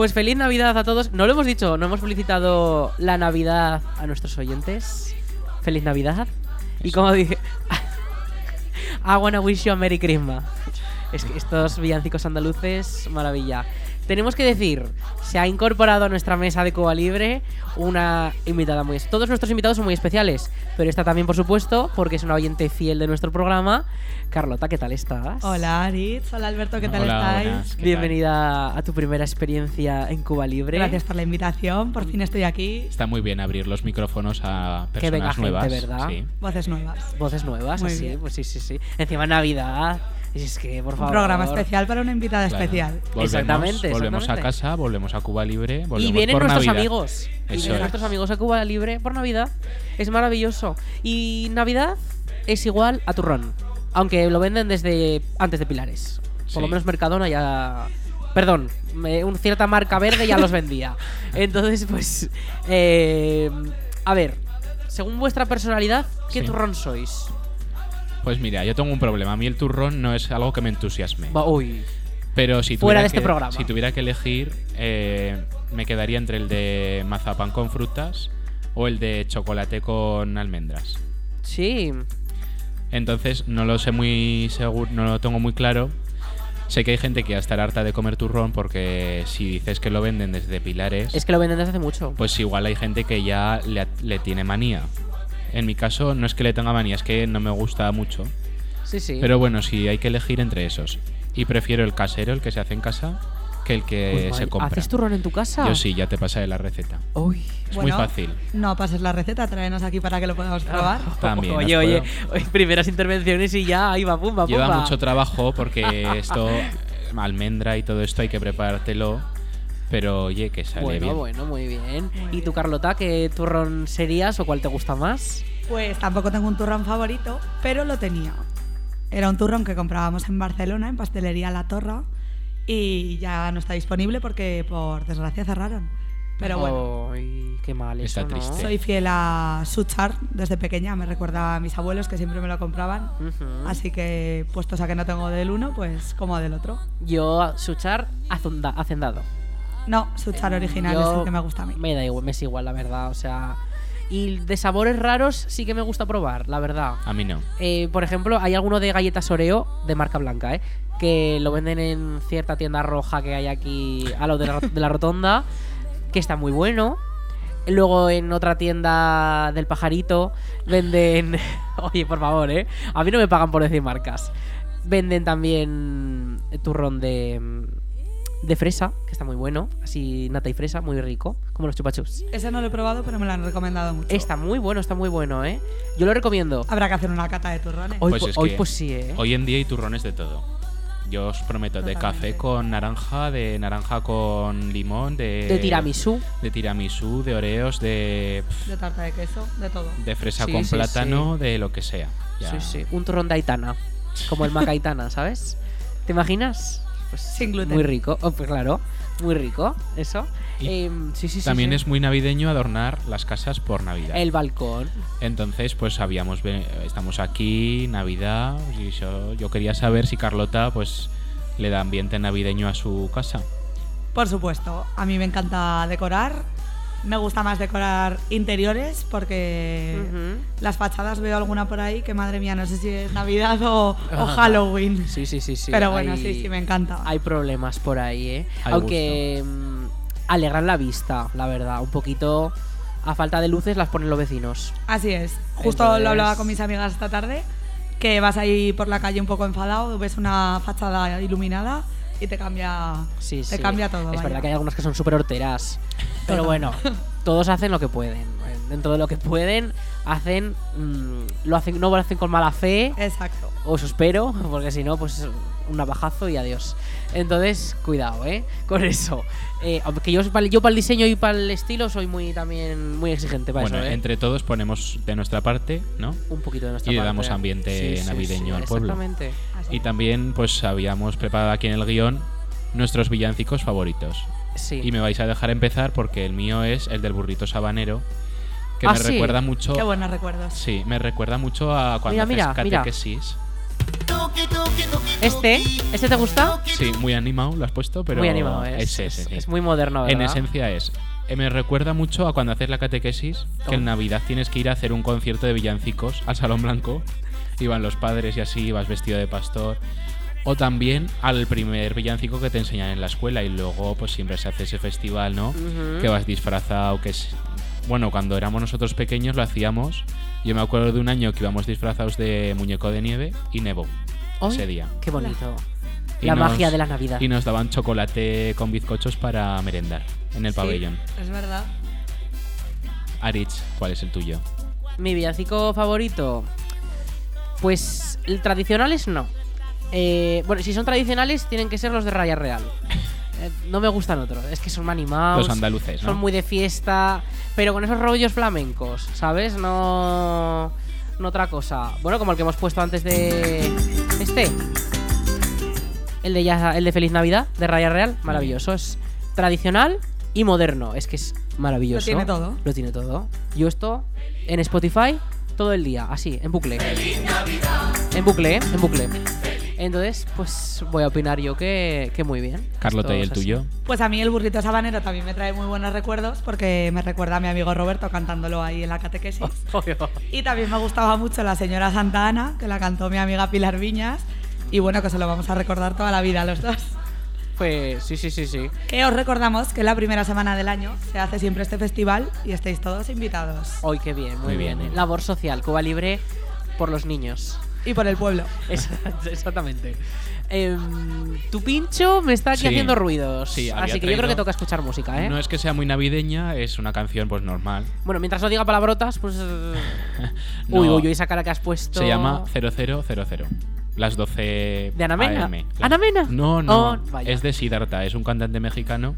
Pues feliz Navidad a todos. No lo hemos dicho, no hemos felicitado la Navidad a nuestros oyentes. Feliz Navidad. Y como dije, *laughs* I wanna wish you a Merry Christmas. Es que estos villancicos andaluces, maravilla. Tenemos que decir, se ha incorporado a nuestra mesa de Cuba Libre una invitada muy... Todos nuestros invitados son muy especiales, pero esta también, por supuesto, porque es una oyente fiel de nuestro programa. Carlota, ¿qué tal estás? Hola Aritz, hola Alberto, ¿qué tal Hola, estáis? buenas, ¿qué tal? Bienvenida a tu primera experiencia en Cuba Libre. Gracias por la invitación, por fin estoy aquí. Está muy bien abrir los micrófonos a Que personas venga gente, nuevas. ¿verdad? Sí. Voces nuevas. Voces nuevas, Muy así, bien. pues sí, sí, sí. Encima Navidad. Y es que, por Un programa especial para una invitada Claro. especial. Volvemos, Exactamente, volvemos exactamente. a casa, volvemos a Cuba Libre, volvemos Y vienen por nuestros Navidad. amigos. Y Eso vienen es. nuestros amigos a Cuba Libre por Navidad. Es maravilloso. Y Navidad es igual a turrón. Aunque lo venden desde antes de Pilares. Por lo menos Mercadona ya. Perdón, me- una cierta marca verde ya los vendía. *laughs* Entonces, pues. eh, a ver, según vuestra personalidad, ¿qué Sí. turrón sois? Pues mira, yo tengo un problema. A mí el turrón no es algo que me entusiasme. Va- Uy. Pero si Fuera tuviera de este que- programa. Si tuviera que elegir, eh, me quedaría entre el de mazapán con frutas o el de chocolate con almendras. Sí. Entonces no lo sé muy seguro, no lo tengo muy claro. Sé que hay gente que va a estar harta de comer turrón porque si dices que lo venden desde Pilares, Es que lo venden desde hace mucho. pues igual hay gente que ya le, le tiene manía. En mi caso no es que le tenga manía, es que no me gusta mucho. Sí, sí. Pero bueno, si hay que elegir entre esos. Y prefiero el casero, el que se hace en casa, que el que Pues, se madre, compra. ¿Haces turrón en tu casa? Yo sí, ya te pasaré la receta. Uy. Es Bueno, muy fácil. No pases la receta, tráenos aquí para que lo podamos probar. *laughs* También, Oye, oye, primeras intervenciones y ya, ahí va, pumba, Lleva pumba. mucho trabajo porque *laughs* esto, almendra y todo esto hay que preparártelo. Pero oye, que sale Bueno, bien. bueno, muy bien. Muy ¿Y bien. tú, Carlota, qué turrón serías o cuál te gusta más? Pues tampoco tengo un turrón favorito, pero lo tenía. Era un turrón que comprábamos en Barcelona, en Pastelería La Torra, y ya no está disponible porque por desgracia cerraron. Pero bueno, Ay, qué mal Está eso, ¿no? triste. soy fiel a Suchar desde pequeña, me recuerda a mis abuelos que siempre me lo compraban. Ujú. Así que, puestos a que no tengo del uno, pues como del otro. Yo, suchar hacendado. No, Suchar original Yo- es el que me gusta a mí. Me da igual, me es igual, la verdad. O sea. Y de sabores raros sí que me gusta probar, la verdad. A mí no. Eh, por ejemplo, hay alguno de galletas Oreo de marca blanca, ¿eh? Que lo venden en cierta tienda roja que hay aquí a lo de la, de la rotonda, que está muy bueno. Luego en otra tienda del pajarito venden... *laughs* Oye, por favor, ¿eh? A mí no me pagan por decir marcas. Venden también turrón de, de fresa, que está muy bueno. Así nata y fresa, muy rico. Como los chupachups. Ese no lo he probado, pero me lo han recomendado mucho. Está muy bueno, está muy bueno, ¿eh? Yo lo recomiendo. Habrá que hacer una cata de turrones. Hoy, Pues po- hoy pues sí, ¿eh? Hoy en día hay turrones de todo. Yo os prometo, de café con naranja, de naranja con limón, de, De tiramisú. de tiramisú, de oreos, de, De tarta de queso, de todo. de fresa Sí, con sí, plátano, de lo que sea. Ya. Sí, sí. Un turrón de Aitana. Como el *laughs* macaitana, ¿sabes? ¿Te imaginas? Pues Sin gluten. Muy rico. Oh, pues claro. Muy rico. Eso. Y sí, sí, sí. También sí. es muy navideño adornar las casas por Navidad. El balcón. Entonces, pues habíamos estamos aquí, Navidad, y yo, yo quería saber si Carlota pues le da ambiente navideño a su casa. Por supuesto, a mí me encanta decorar. Me gusta más decorar interiores porque Ujú. las fachadas veo alguna por ahí que madre mía, no sé si es Navidad o, o *laughs* Halloween. Sí, sí, sí, sí. Pero bueno, hay- sí, sí, me encanta. Hay problemas por ahí, ¿eh? Hay Aunque mm, alegran la vista, la verdad. Un poquito a falta de luces las ponen los vecinos. Así es. Justo Entonces- lo hablaba con mis amigas esta tarde, que vas ahí por la calle un poco enfadado, ves una fachada iluminada y te cambia, Sí, te sí. cambia todo. Es vaya. verdad que hay algunas que son súper horteras. Pero bueno, todos hacen lo que pueden. Dentro de lo que pueden, hacen. mm, lo hacen no lo hacen con mala fe. Exacto. O eso espero, porque si no, pues un navajazo y adiós. Entonces, cuidado, ¿eh? Con eso. Eh, aunque yo, para- yo para el diseño y para el estilo soy muy también muy exigente para bueno, eso, ¿eh? entre todos ponemos de nuestra parte, ¿no? Un poquito de nuestra y le parte. damos ambiente navideño al pueblo. Exactamente. Así. Y también pues habíamos preparado aquí en el guion nuestros villancicos favoritos. Sí. Y me vais a dejar empezar porque el mío es el del burrito sabanero, que Ah, me sí. recuerda mucho... Qué buenos recuerdos. Sí, me recuerda mucho a cuando Mira, catequesis. Este, ¿este te gusta? Sí, muy animado lo has puesto, pero muy animado, es, es, ese, es- muy moderno, ¿verdad? En esencia es. eh, Me recuerda mucho a cuando haces la catequesis, que en. Navidad tienes que ir a hacer un concierto de villancicos al Salón Blanco. Iban los padres y así, vas vestido de pastor. O también al primer villancico que te enseñan en la escuela y luego pues siempre se hace ese festival, ¿no? Que vas disfrazado, que es... Bueno, cuando éramos nosotros pequeños lo hacíamos. Yo me acuerdo de un año que íbamos disfrazados de muñeco de nieve y nevó Ay, ese día. Qué bonito. Y La nos- magia de la Navidad. Y nos daban chocolate con bizcochos para merendar en el Sí, pabellón. Es verdad. Arich, ¿cuál es el tuyo? Mi villancico favorito. Pues el tradicionales no. Eh, bueno, si son tradicionales, tienen que ser los de Raya Real. Eh, no me gustan otros. Es que son animados. Los andaluces, ¿no? Son muy de fiesta. Pero con esos rollos flamencos, ¿sabes? No. No otra cosa. Bueno, como el que hemos puesto antes de. Este. El de, ya, el de Feliz Navidad, de Raya Real. Maravilloso. Es tradicional y moderno. Es que es maravilloso. Lo tiene todo. Lo tiene todo. Yo esto en Spotify todo el día, así, en bucle. En bucle, ¿eh? En bucle. Entonces, pues voy a opinar yo que, que muy bien. Carlota, ¿y el tuyo? Pues a mí el burrito sabanero también me trae muy buenos recuerdos porque me recuerda a mi amigo Roberto cantándolo ahí en la catequesis. *laughs* Y también me gustaba mucho la señora Santa Ana, que la cantó mi amiga Pilar Viñas. Y bueno, que se lo vamos a recordar toda la vida a los dos. Pues sí, sí, sí, sí. Que os recordamos que la primera semana del año se hace siempre este festival y estáis todos invitados. Hoy qué bien, muy, Muy bien. bien. Labor social, Cuba Libre por los niños. Y por el pueblo. *laughs* Exact- Exactamente. Em, tu pincho me está aquí Sí. haciendo ruidos. Sí, así que yo creo que toca escuchar música, ¿eh? No es que sea muy navideña, es una canción pues normal. Bueno, mientras no diga palabrotas, pues. eh, *laughs* No. Uy, uy, uy, esa cara que has puesto. Se llama 0000. Las 12 ¿De Ana Mena? AM. ¿Ana Mena? No, no. Oh, es de Siddhartha, es un cantante mexicano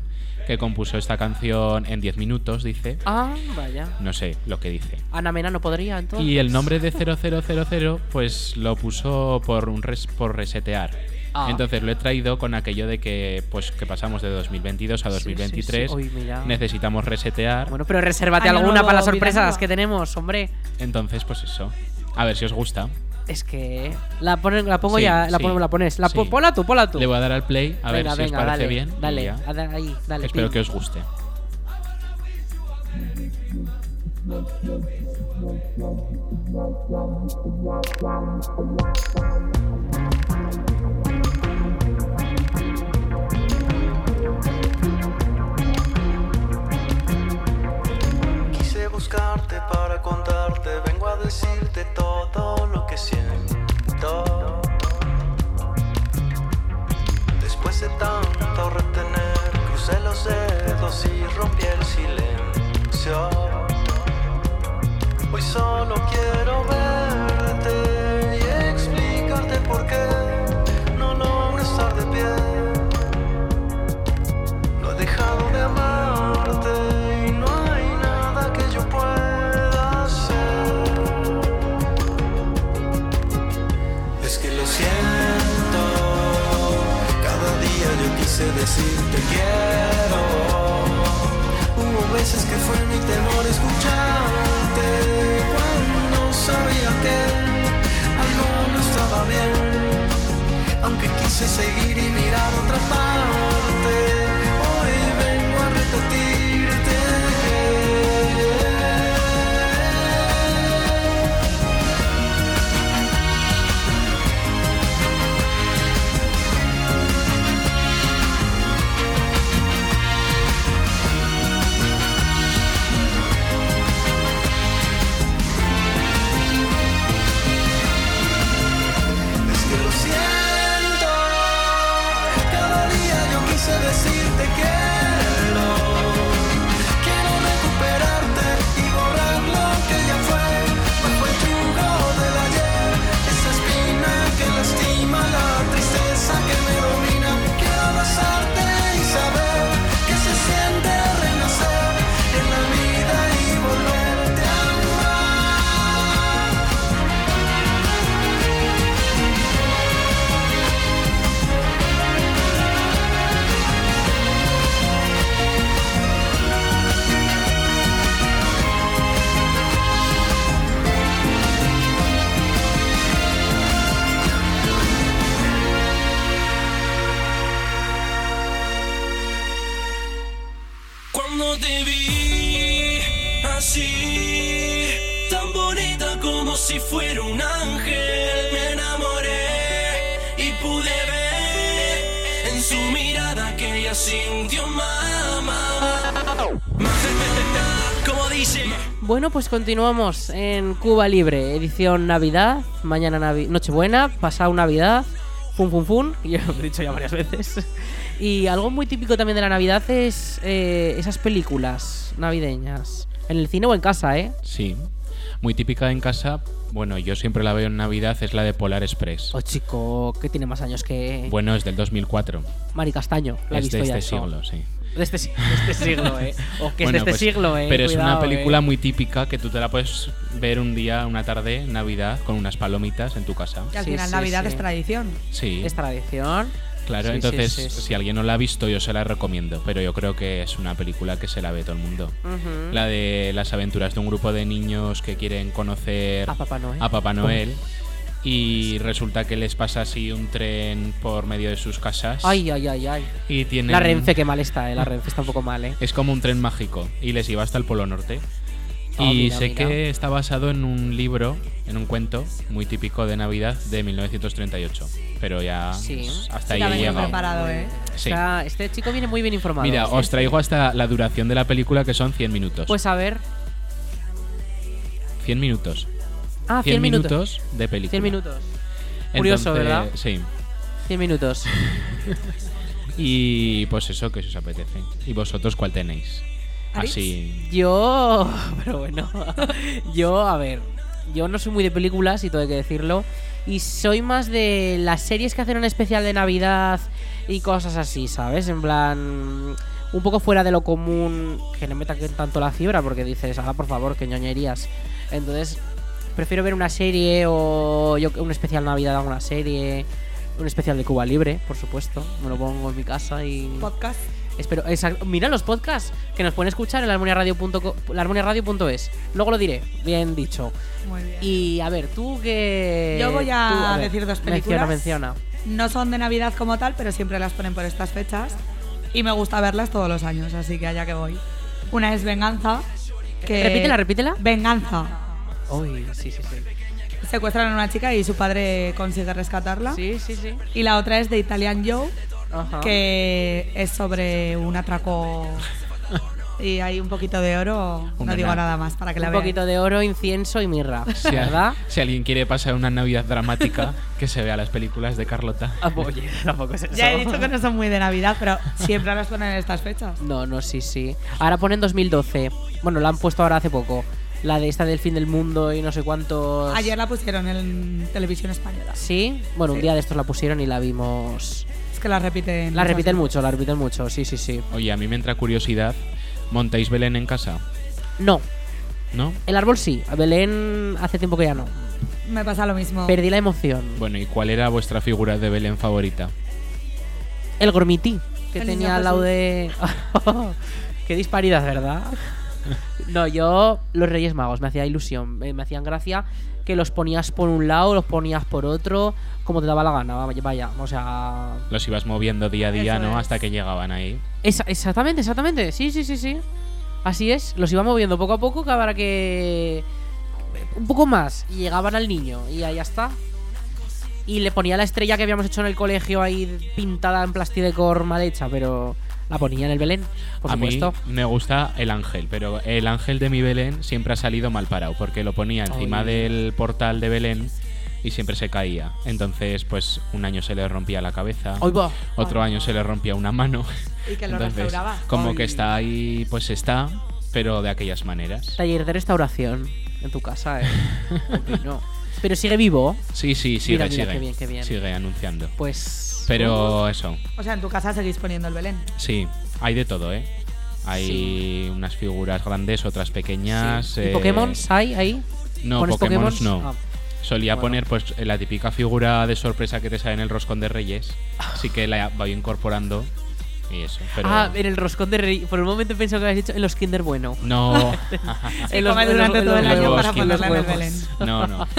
que compuso esta canción en 10 minutos, dice. Ah, vaya. No sé lo que dice. Ana Mena no podría, entonces. Y el nombre de 0000 pues lo puso por un res- por resetear. Ah. Entonces lo he traído con aquello de que pues que pasamos de 2022 a Sí, sí, sí. 2023. Uy, mira. Necesitamos resetear. Bueno, pero resérvate Año alguna para las sorpresas que tenemos, hombre. Entonces, pues eso. A ver si os gusta. Es que la, ponen- la pongo Sí, ya, la, sí. pongo- la pones. La, po- Sí. Ponla tú, ponla tú. Le voy a dar al play a ver si venga, os parece dale, bien. Dale, a- ahí, dale. Espero que os guste. Buscarte para contarte, vengo a decirte todo lo que siento. Después de tanto retener, crucé los dedos y rompí el silencio. Hoy solo quiero verte y explicarte por qué yo quise decirte quiero. Hubo veces que fue mi temor escucharte cuando sabía que algo no estaba bien. Aunque quise seguir y mirar otra parte, pues continuamos en Cuba Libre, edición Navidad, mañana Navi Nochebuena, pasado Navidad, fun fun fun, *laughs* y ya lo he dicho ya varias veces. Y algo muy típico también de la Navidad es eh, esas películas navideñas, en el cine o en casa, ¿eh? Sí. Muy típica en casa, bueno, yo siempre la veo en Navidad, es la de Polar Express. Oh, chico, que tiene más años que Bueno, es del 2004. Mari Castaño, la he es visto de ya este eso. siglo, sí. De este, de este siglo, ¿eh? O que Bueno, es de este pues, siglo, ¿eh? Pero es una película ¿eh? muy típica que tú te la puedes ver un día, una tarde, Navidad, con unas palomitas en tu casa. Que al Sí, final sí, Navidad sí. es tradición. Sí, Es tradición. claro. sí, entonces, sí, sí. si alguien no la ha visto, yo se la recomiendo. Pero yo creo que es una película que se la ve todo el mundo. La de las aventuras de un grupo de niños que quieren conocer A Papá Noel. a Papá Noel. Y resulta que les pasa así un tren por medio de sus casas. Ay, ay, ay, ay. Y tienen... La Renfe, que mal está, ¿eh? La Renfe está un poco mal, ¿eh? Es como un tren mágico y les lleva hasta el Polo Norte. Ah, y mira, sé mira. que está basado en un libro, en un cuento muy típico de Navidad de 1938. Pero ya Sí. hasta Sí, ahí he llegado. ¿eh? Sí. O sea, este chico viene muy bien informado. Mira, Sí, os traigo hasta la duración de la película que son 100 minutos. Pues a ver. 100 minutos. Ah, 100, minutos. de película. 100 minutos. Curioso, Entonces, ¿verdad? Sí. 100 minutos. *laughs* Y pues eso, que os apetece. ¿Y vosotros cuál tenéis? Así. Yo. *laughs* Pero bueno. *laughs* Yo, a ver. Yo no soy muy de películas y todo hay que decirlo. Y soy más de las series que hacen un especial de Navidad y cosas así, ¿sabes? En plan. Un poco fuera de lo común. Que no me taquen tanto la fibra porque dices, ahora por favor, que ñoñerías. Entonces. Prefiero ver una serie o yo un especial Navidad de alguna serie. Un especial de Cuba Libre, por supuesto. Me lo pongo en mi casa y. Podcast. Espero, exacto. Mira los podcasts que nos pueden escuchar en laarmoniaradio.es. Luego lo diré, bien dicho. Muy bien. Y a ver, tú que. Yo voy a tú, ver, decir dos películas. Menciona, menciona. No son de Navidad como tal, pero siempre las ponen por estas fechas. Y me gusta verlas todos los años, así que allá que voy. Una es Venganza. Que Repítela, repítela. Venganza. Uy, sí, sí, sí. Secuestran a una chica y su padre consigue rescatarla. Sí, sí, sí. Y la otra es de Italian Joe, Ajá. que es sobre un atraco y hay un poquito de oro. No digo na- nada más para que la Un vean. poquito de oro, incienso y mirra. *laughs* Si, si alguien quiere pasar una Navidad dramática, que se vea las películas de Carlota. Ah, Oye, tampoco es eso. Ya he dicho que no son muy de Navidad, pero *laughs* siempre las ponen en estas fechas. No, no, sí, sí. Ahora ponen 2012. Bueno, la han puesto ahora hace poco. La de esta del fin del mundo y no sé cuántos. Ayer la pusieron en televisión española. Sí, bueno, un día de estos la pusieron y la vimos. Es que la repiten. La repiten mucho, la repiten mucho, sí, sí, sí. Oye, a mí me entra curiosidad. ¿Montáis Belén en casa? No, ¿No? el árbol sí, a Belén hace tiempo que ya no. Me pasa lo mismo. Perdí la emoción. Bueno, ¿y cuál era vuestra figura de Belén favorita? El gormiti, que El tenía al lado de. *laughs* Qué disparidad, ¿verdad? No, yo los Reyes Magos me hacía ilusión, me hacían gracia que los ponías por un lado, los ponías por otro, como te daba la gana, vaya, vaya, o sea... Los ibas moviendo día a día, Eso ¿no? es. Hasta que llegaban ahí. Esa- exactamente, exactamente, sí, sí, sí, sí. Así es, los iba moviendo poco a poco, para que... Un poco más, y llegaban al niño, y ahí ya está. Y le ponía la estrella que habíamos hecho en el colegio ahí pintada en plastidecor mal hecha, pero la ponía en el Belén, por a supuesto. mí me gusta el ángel, pero el ángel de mi Belén siempre ha salido mal parado, porque lo ponía encima Ay. del portal de Belén y siempre se caía. Entonces, pues un año se le rompía la cabeza, otro año se le rompía una mano. *laughs* Y que lo Entonces, restauraba. como Ay. que está ahí, pues está, pero de aquellas maneras. Taller de restauración en tu casa, eh. *laughs* Opino. Pero sigue vivo, Sí, sí, sigue, Mira, mira, sigue. qué bien, qué bien. Sigue anunciando. pues. Pero eso, O sea, en tu casa seguís poniendo el Belén. sí, hay de todo, ¿eh? Hay unas figuras grandes, otras pequeñas. Sí. ¿Y eh, Pokémon hay ahí? No, ¿Pones Pokémon Pokémons? no. Ah. Solía Bueno. poner pues la típica figura de sorpresa que te sale en el roscón de Reyes. Así que la voy incorporando y eso. Pero Ah, en el roscón de rey. Por un momento he pensado que habías dicho en los Kinder Bueno. no, *laughs* *laughs* Se come durante todo el en año los para ponerla en el. Belén. no, no. *laughs*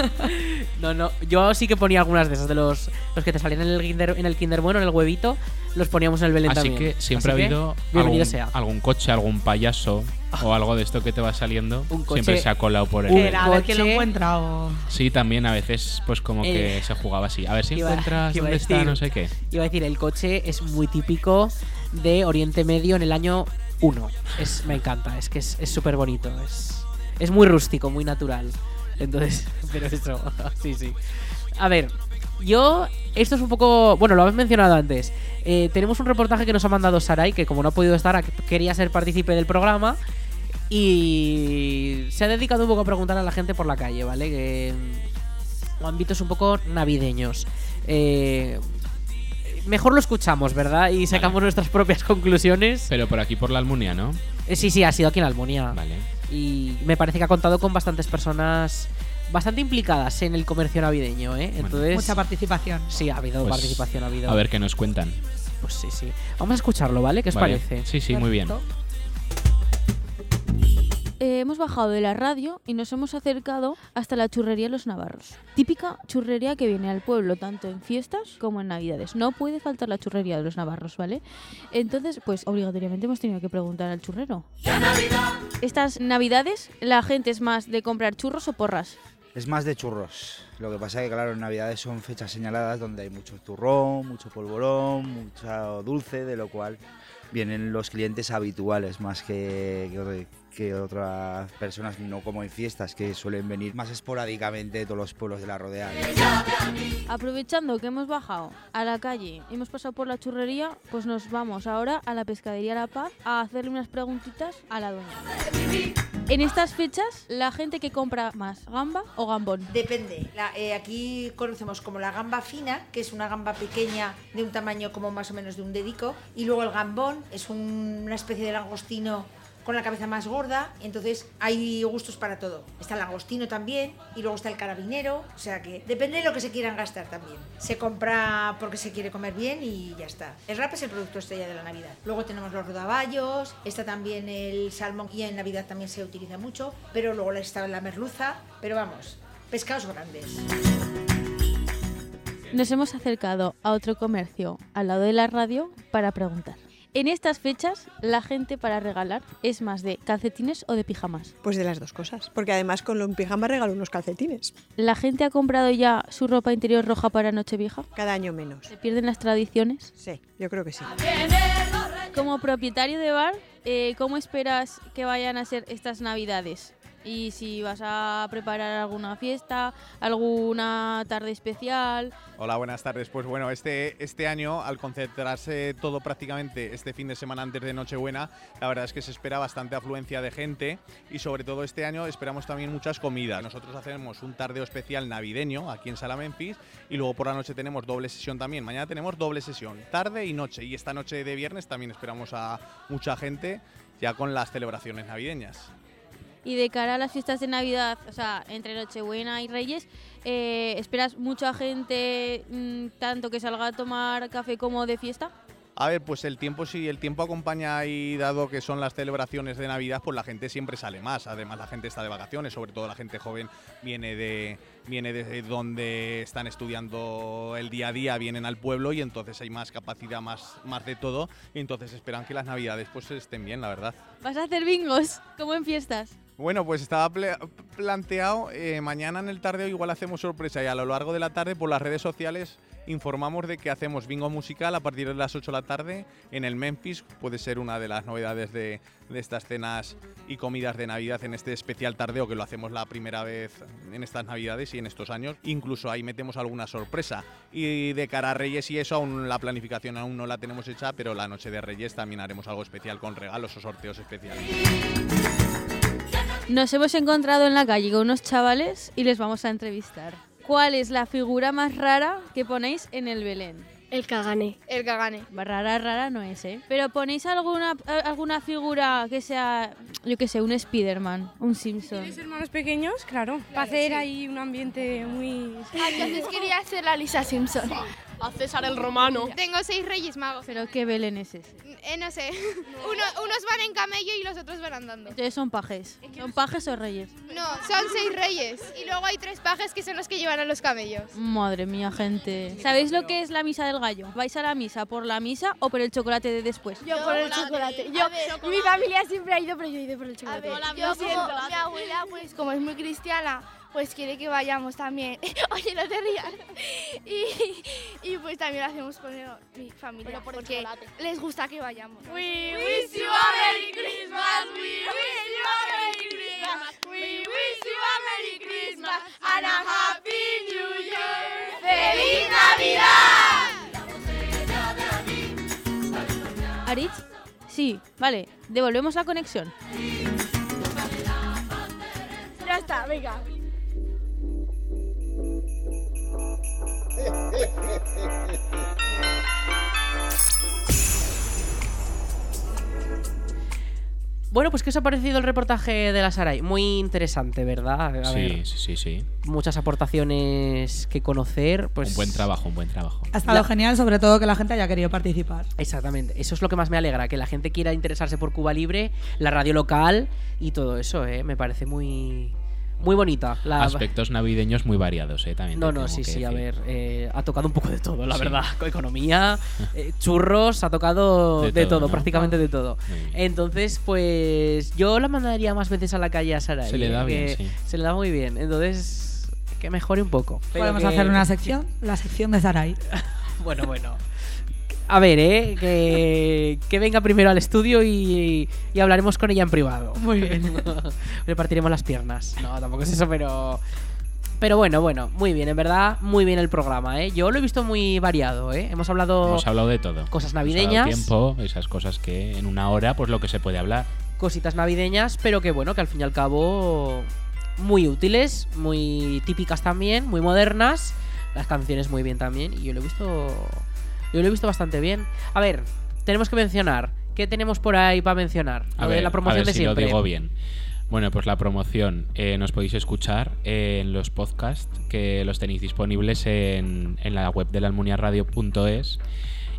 No, no. Yo sí que ponía algunas de esas, de los, los que te salían en el Kinder, en el Kinder Bueno, en el huevito, los poníamos en el Belén Así también. que siempre Así ha habido bienvenido algún, sea. algún coche, algún payaso *laughs* o algo de esto que te va saliendo, Un coche- siempre se ha colado por Un el. Era a ver quién lo encuentra o... Sí, también a veces, pues como que Eh, se jugaba así. A ver si iba- encuentras iba dónde está, no sé qué. Iba a decir, el coche es muy típico de Oriente Medio en el año 1. Es, me encanta, es que es es súper bonito. Es, es muy rústico, muy natural. Entonces, *laughs* pero eso, *laughs* sí, sí. A ver, yo, esto es un poco, bueno, lo habéis mencionado antes. Eh, tenemos un reportaje que nos ha mandado Sarai, que como no ha podido estar, quería ser partícipe del programa. Y se ha dedicado un poco a preguntar a la gente por la calle, ¿vale? Que, mm, ámbitos un poco navideños. Eh, mejor lo escuchamos, ¿verdad? Y sacamos nuestras propias conclusiones. Pero por aquí por la Almunia, ¿no? Eh, sí, sí, ha sido aquí en Almonia. Vale. Y me parece que ha contado con bastantes personas bastante implicadas en el comercio navideño, ¿eh? Entonces, Mucha participación. sí, ha habido Pues, participación, ha habido. A ver qué nos cuentan. Pues sí, sí. Vamos a escucharlo, ¿vale? ¿Qué os Vale. parece? Sí, sí, muy bien. Perfecto. Eh, hemos bajado de la radio y nos hemos acercado hasta la churrería Los Navarros. Típica churrería que viene al pueblo tanto en fiestas como en navidades. No puede faltar la churrería de los Navarros, ¿vale? Entonces, pues obligatoriamente hemos tenido que preguntar al churrero. Estas navidades, ¿la gente es más de comprar churros o porras? Es más de churros. Lo que pasa es que, claro, en Navidades son fechas señaladas donde hay mucho turrón, mucho polvorón, mucho dulce, de lo cual vienen los clientes habituales más que, que, que otras personas, no como en fiestas, que suelen venir más esporádicamente de todos los pueblos de la rodeada. Aprovechando que hemos bajado a la calle, hemos pasado por la churrería, pues nos vamos ahora a la pescadería La Paz a hacerle unas preguntitas a la dueña. En estas fechas, la gente que compra más, gamba o gambón. Depende. La- eh, aquí conocemos como la gamba fina, que es una gamba pequeña de un tamaño como más o menos de un dedico. Y luego el gambón es un- una especie de langostino con la cabeza más gorda. Entonces hay gustos para todo. Está el langostino también y luego está el carabinero. O sea que depende de lo que se quieran gastar también. Se compra porque se quiere comer bien y ya está. El rap es el producto estrella de la Navidad. Luego tenemos los rodaballos, está también el salmón y en Navidad también se utiliza mucho. Pero luego está la merluza. Pero vamos, pescados grandes. Nos hemos acercado a otro comercio al lado de la radio para preguntar. En estas fechas, la gente para regalar es más de calcetines o de pijamas. Pues de las dos cosas, porque además con lo en pijama regalo unos calcetines. ¿La gente ha comprado ya su ropa interior roja para Nochevieja? Cada año menos. ¿Se pierden las tradiciones? Sí, yo creo que sí. Como propietario de bar, eh, ¿cómo esperas que vayan a ser estas navidades? Y si vas a preparar alguna fiesta, alguna tarde especial. Hola, buenas tardes. Pues bueno, este, este año, al concentrarse todo prácticamente este fin de semana antes de Nochebuena, la verdad es que se espera bastante afluencia de gente y sobre todo este año esperamos también muchas comidas. Nosotros hacemos un tardeo especial navideño aquí en Sala Memphis y luego por la noche tenemos doble sesión también. Mañana tenemos doble sesión, tarde y noche. Y esta noche de viernes también esperamos a mucha gente ya con las celebraciones navideñas. Y de cara a las fiestas de Navidad, o sea, entre Nochebuena y Reyes, eh, ¿esperas mucha gente, mm, tanto que salga a tomar café como de fiesta? A ver, pues el tiempo sí, el tiempo acompaña y dado que son las celebraciones de Navidad, pues la gente siempre sale más. Además, la gente está de vacaciones, sobre todo la gente joven viene de viene de donde están estudiando el día a día, vienen al pueblo y entonces hay más capacidad, más, más de todo y entonces esperan que las Navidades pues estén bien, la verdad. ¿Vas a hacer bingos como en fiestas? Bueno, pues estaba planteado, eh, mañana en el tardeo igual hacemos sorpresa y a lo largo de la tarde por las redes sociales informamos de que hacemos bingo musical a partir de las 8 de la tarde en el Memphis. Puede ser una de las novedades de, de estas cenas y comidas de Navidad en este especial tardeo que lo hacemos la primera vez en estas Navidades y en estos años. Incluso ahí metemos alguna sorpresa. Y de cara a Reyes y eso, aún la planificación aún no la tenemos hecha, pero la noche de Reyes también haremos algo especial con regalos o sorteos especiales. Nos hemos encontrado en la calle con unos chavales y les vamos a entrevistar. ¿Cuál es la figura más rara que ponéis en el Belén? El cagané. El cagané. Rara, rara no es, ¿eh? Pero ponéis alguna, alguna figura que sea, yo qué sé, un Spiderman, un Simpson. ¿Tienes hermanos pequeños? Claro. Para hacer ahí un ambiente muy... Entonces quería hacer la Lisa Simpson. A César el Romano. Tengo seis reyes magos. ¿Pero qué Belén es ese? Eh, no sé. *laughs* Uno- unos van en camello y los otros van andando. Entonces son pajes. ¿Son pajes o reyes? No, son seis reyes. Y luego hay tres pajes que son los que llevan a los camellos. Madre mía, gente. ¿Sabéis lo que es la misa del gallo? ¿Vais a la misa por la misa o por el chocolate de después? Yo por el chocolate. Yo, mi familia siempre ha ido, pero yo he ido por el chocolate. yo Lo como siento. mi abuela, pues como es muy cristiana, pues quiere que vayamos también. *laughs* Oye, no te rías. *laughs* Y, y pues también lo hacemos con el- mi familia, porque les gusta que vayamos. We wish you a Merry Christmas, we wish you a Merry Christmas, we wish you a Merry Christmas and a Happy New Year. ¡Feliz Navidad! ¿Aritz? Sí, vale. Devolvemos la conexión. Ya está, venga. Bueno, pues ¿qué os ha parecido el reportaje de la Saray? Muy interesante, ¿verdad? A Sí, ver, sí, sí, sí. muchas aportaciones que conocer. Pues Un buen trabajo, un buen trabajo. Ha estado La- genial, sobre todo que la gente haya querido participar. Exactamente, eso es lo que más me alegra, que la gente quiera interesarse por Cuba Libre, la radio local y todo eso, ¿eh? Me parece muy, muy bonita. La... Aspectos navideños muy variados, ¿eh? También. No, te no, tengo sí, que sí, a ver, eh, ha tocado un poco de todo, la Sí. verdad. Con economía, *laughs* eh, churros, ha tocado de, De todo, todo, ¿no? prácticamente de todo. Entonces, pues yo la mandaría más veces a la calle a Saray. Se le da ¿eh? bien, sí. Se le da muy bien, entonces que mejore un poco. Podemos que- hacer una *laughs* sección, la sección de Sarai. *laughs* Bueno, bueno. A ver, ¿eh? Que, que venga primero al estudio y, y hablaremos con ella en privado. Muy bien. *laughs* Repartiremos las piernas. No, tampoco es eso, pero... Pero bueno, bueno, muy bien, en verdad, muy bien el programa, ¿eh? Yo lo he visto muy variado, ¿eh? Hemos hablado Hemos hablado de todo. cosas Hemos navideñas. tiempo, esas cosas que en una hora, pues lo que se puede hablar. cositas navideñas, pero que bueno, que al fin y al cabo muy útiles, muy típicas también, muy modernas, las canciones muy bien también y yo lo he visto yo lo he visto bastante bien. A ver, tenemos que mencionar, ¿qué tenemos por ahí para mencionar? A ver, la promoción a ver de si siempre. lo digo bien. Bueno, pues la promoción eh, nos podéis escuchar en los podcasts que los tenéis disponibles en, en la web de la almuniaradio.es.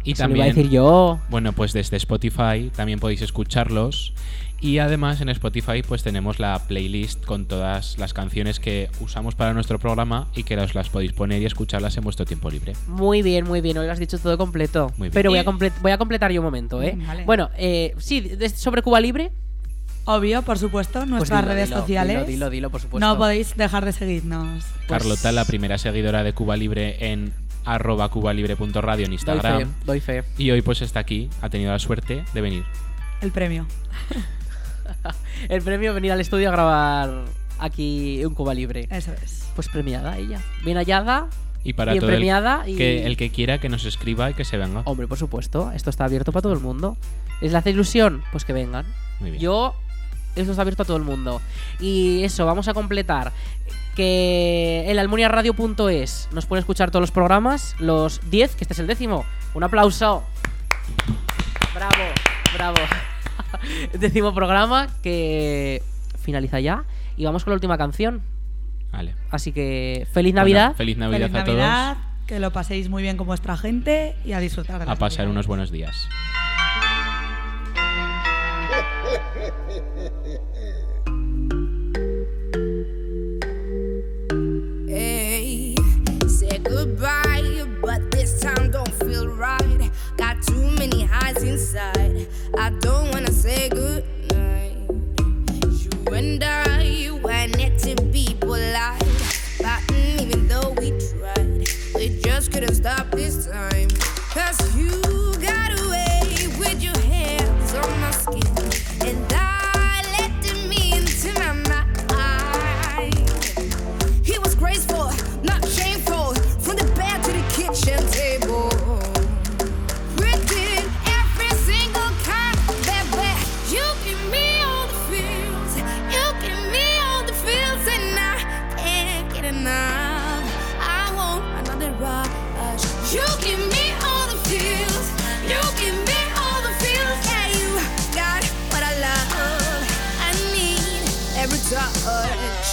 Y lo también, iba a decir yo. Bueno, pues desde Spotify también podéis escucharlos. Y además en Spotify pues tenemos la playlist con todas las canciones que usamos para nuestro programa y que os las podéis poner y escucharlas en vuestro tiempo libre. Muy bien, muy bien. Hoy lo has dicho todo completo. Muy bien. Pero voy a, Y- comple- voy a completar yo un momento, ¿eh? Vale. Bueno, eh, sí, sobre Cuba Libre. Obvio, por supuesto, nuestras dilo, redes dilo, sociales. dilo, dilo, dilo, por supuesto. No podéis dejar de seguirnos. Carlota, la primera seguidora de Cuba Libre en arroba cubalibre.radio en Instagram. Doy fe, doy fe. Y hoy pues está aquí, ha tenido la suerte de venir. El premio. *laughs* *laughs* El premio venir al estudio a grabar aquí un Cuba Libre. Eso es. Pues premiada ella. Bien hallada. Y para bien todo el, premiada y... que, el que quiera que nos escriba y que se venga. Hombre, por supuesto, esto está abierto para todo el mundo. ¿Les hace ilusión? Pues que vengan. Muy bien. Yo, esto está abierto a todo el mundo. Y eso, vamos a completar que en almuniaradio.es nos pueden escuchar todos los programas, los 10, que este es el décimo. Un aplauso. Bravo, bravo. *laughs* décimo programa que finaliza ya. Y vamos con la última canción. Vale. Así que feliz Bueno, Navidad. feliz Navidad Feliz a todos. Navidad, que lo paséis muy bien con vuestra gente y a disfrutar de A pasar unos buenos días. *laughs* too many highs inside. I don't wanna say goodnight. You and I were to be polite, but even though we tried, we just couldn't stop this time. Cause you got you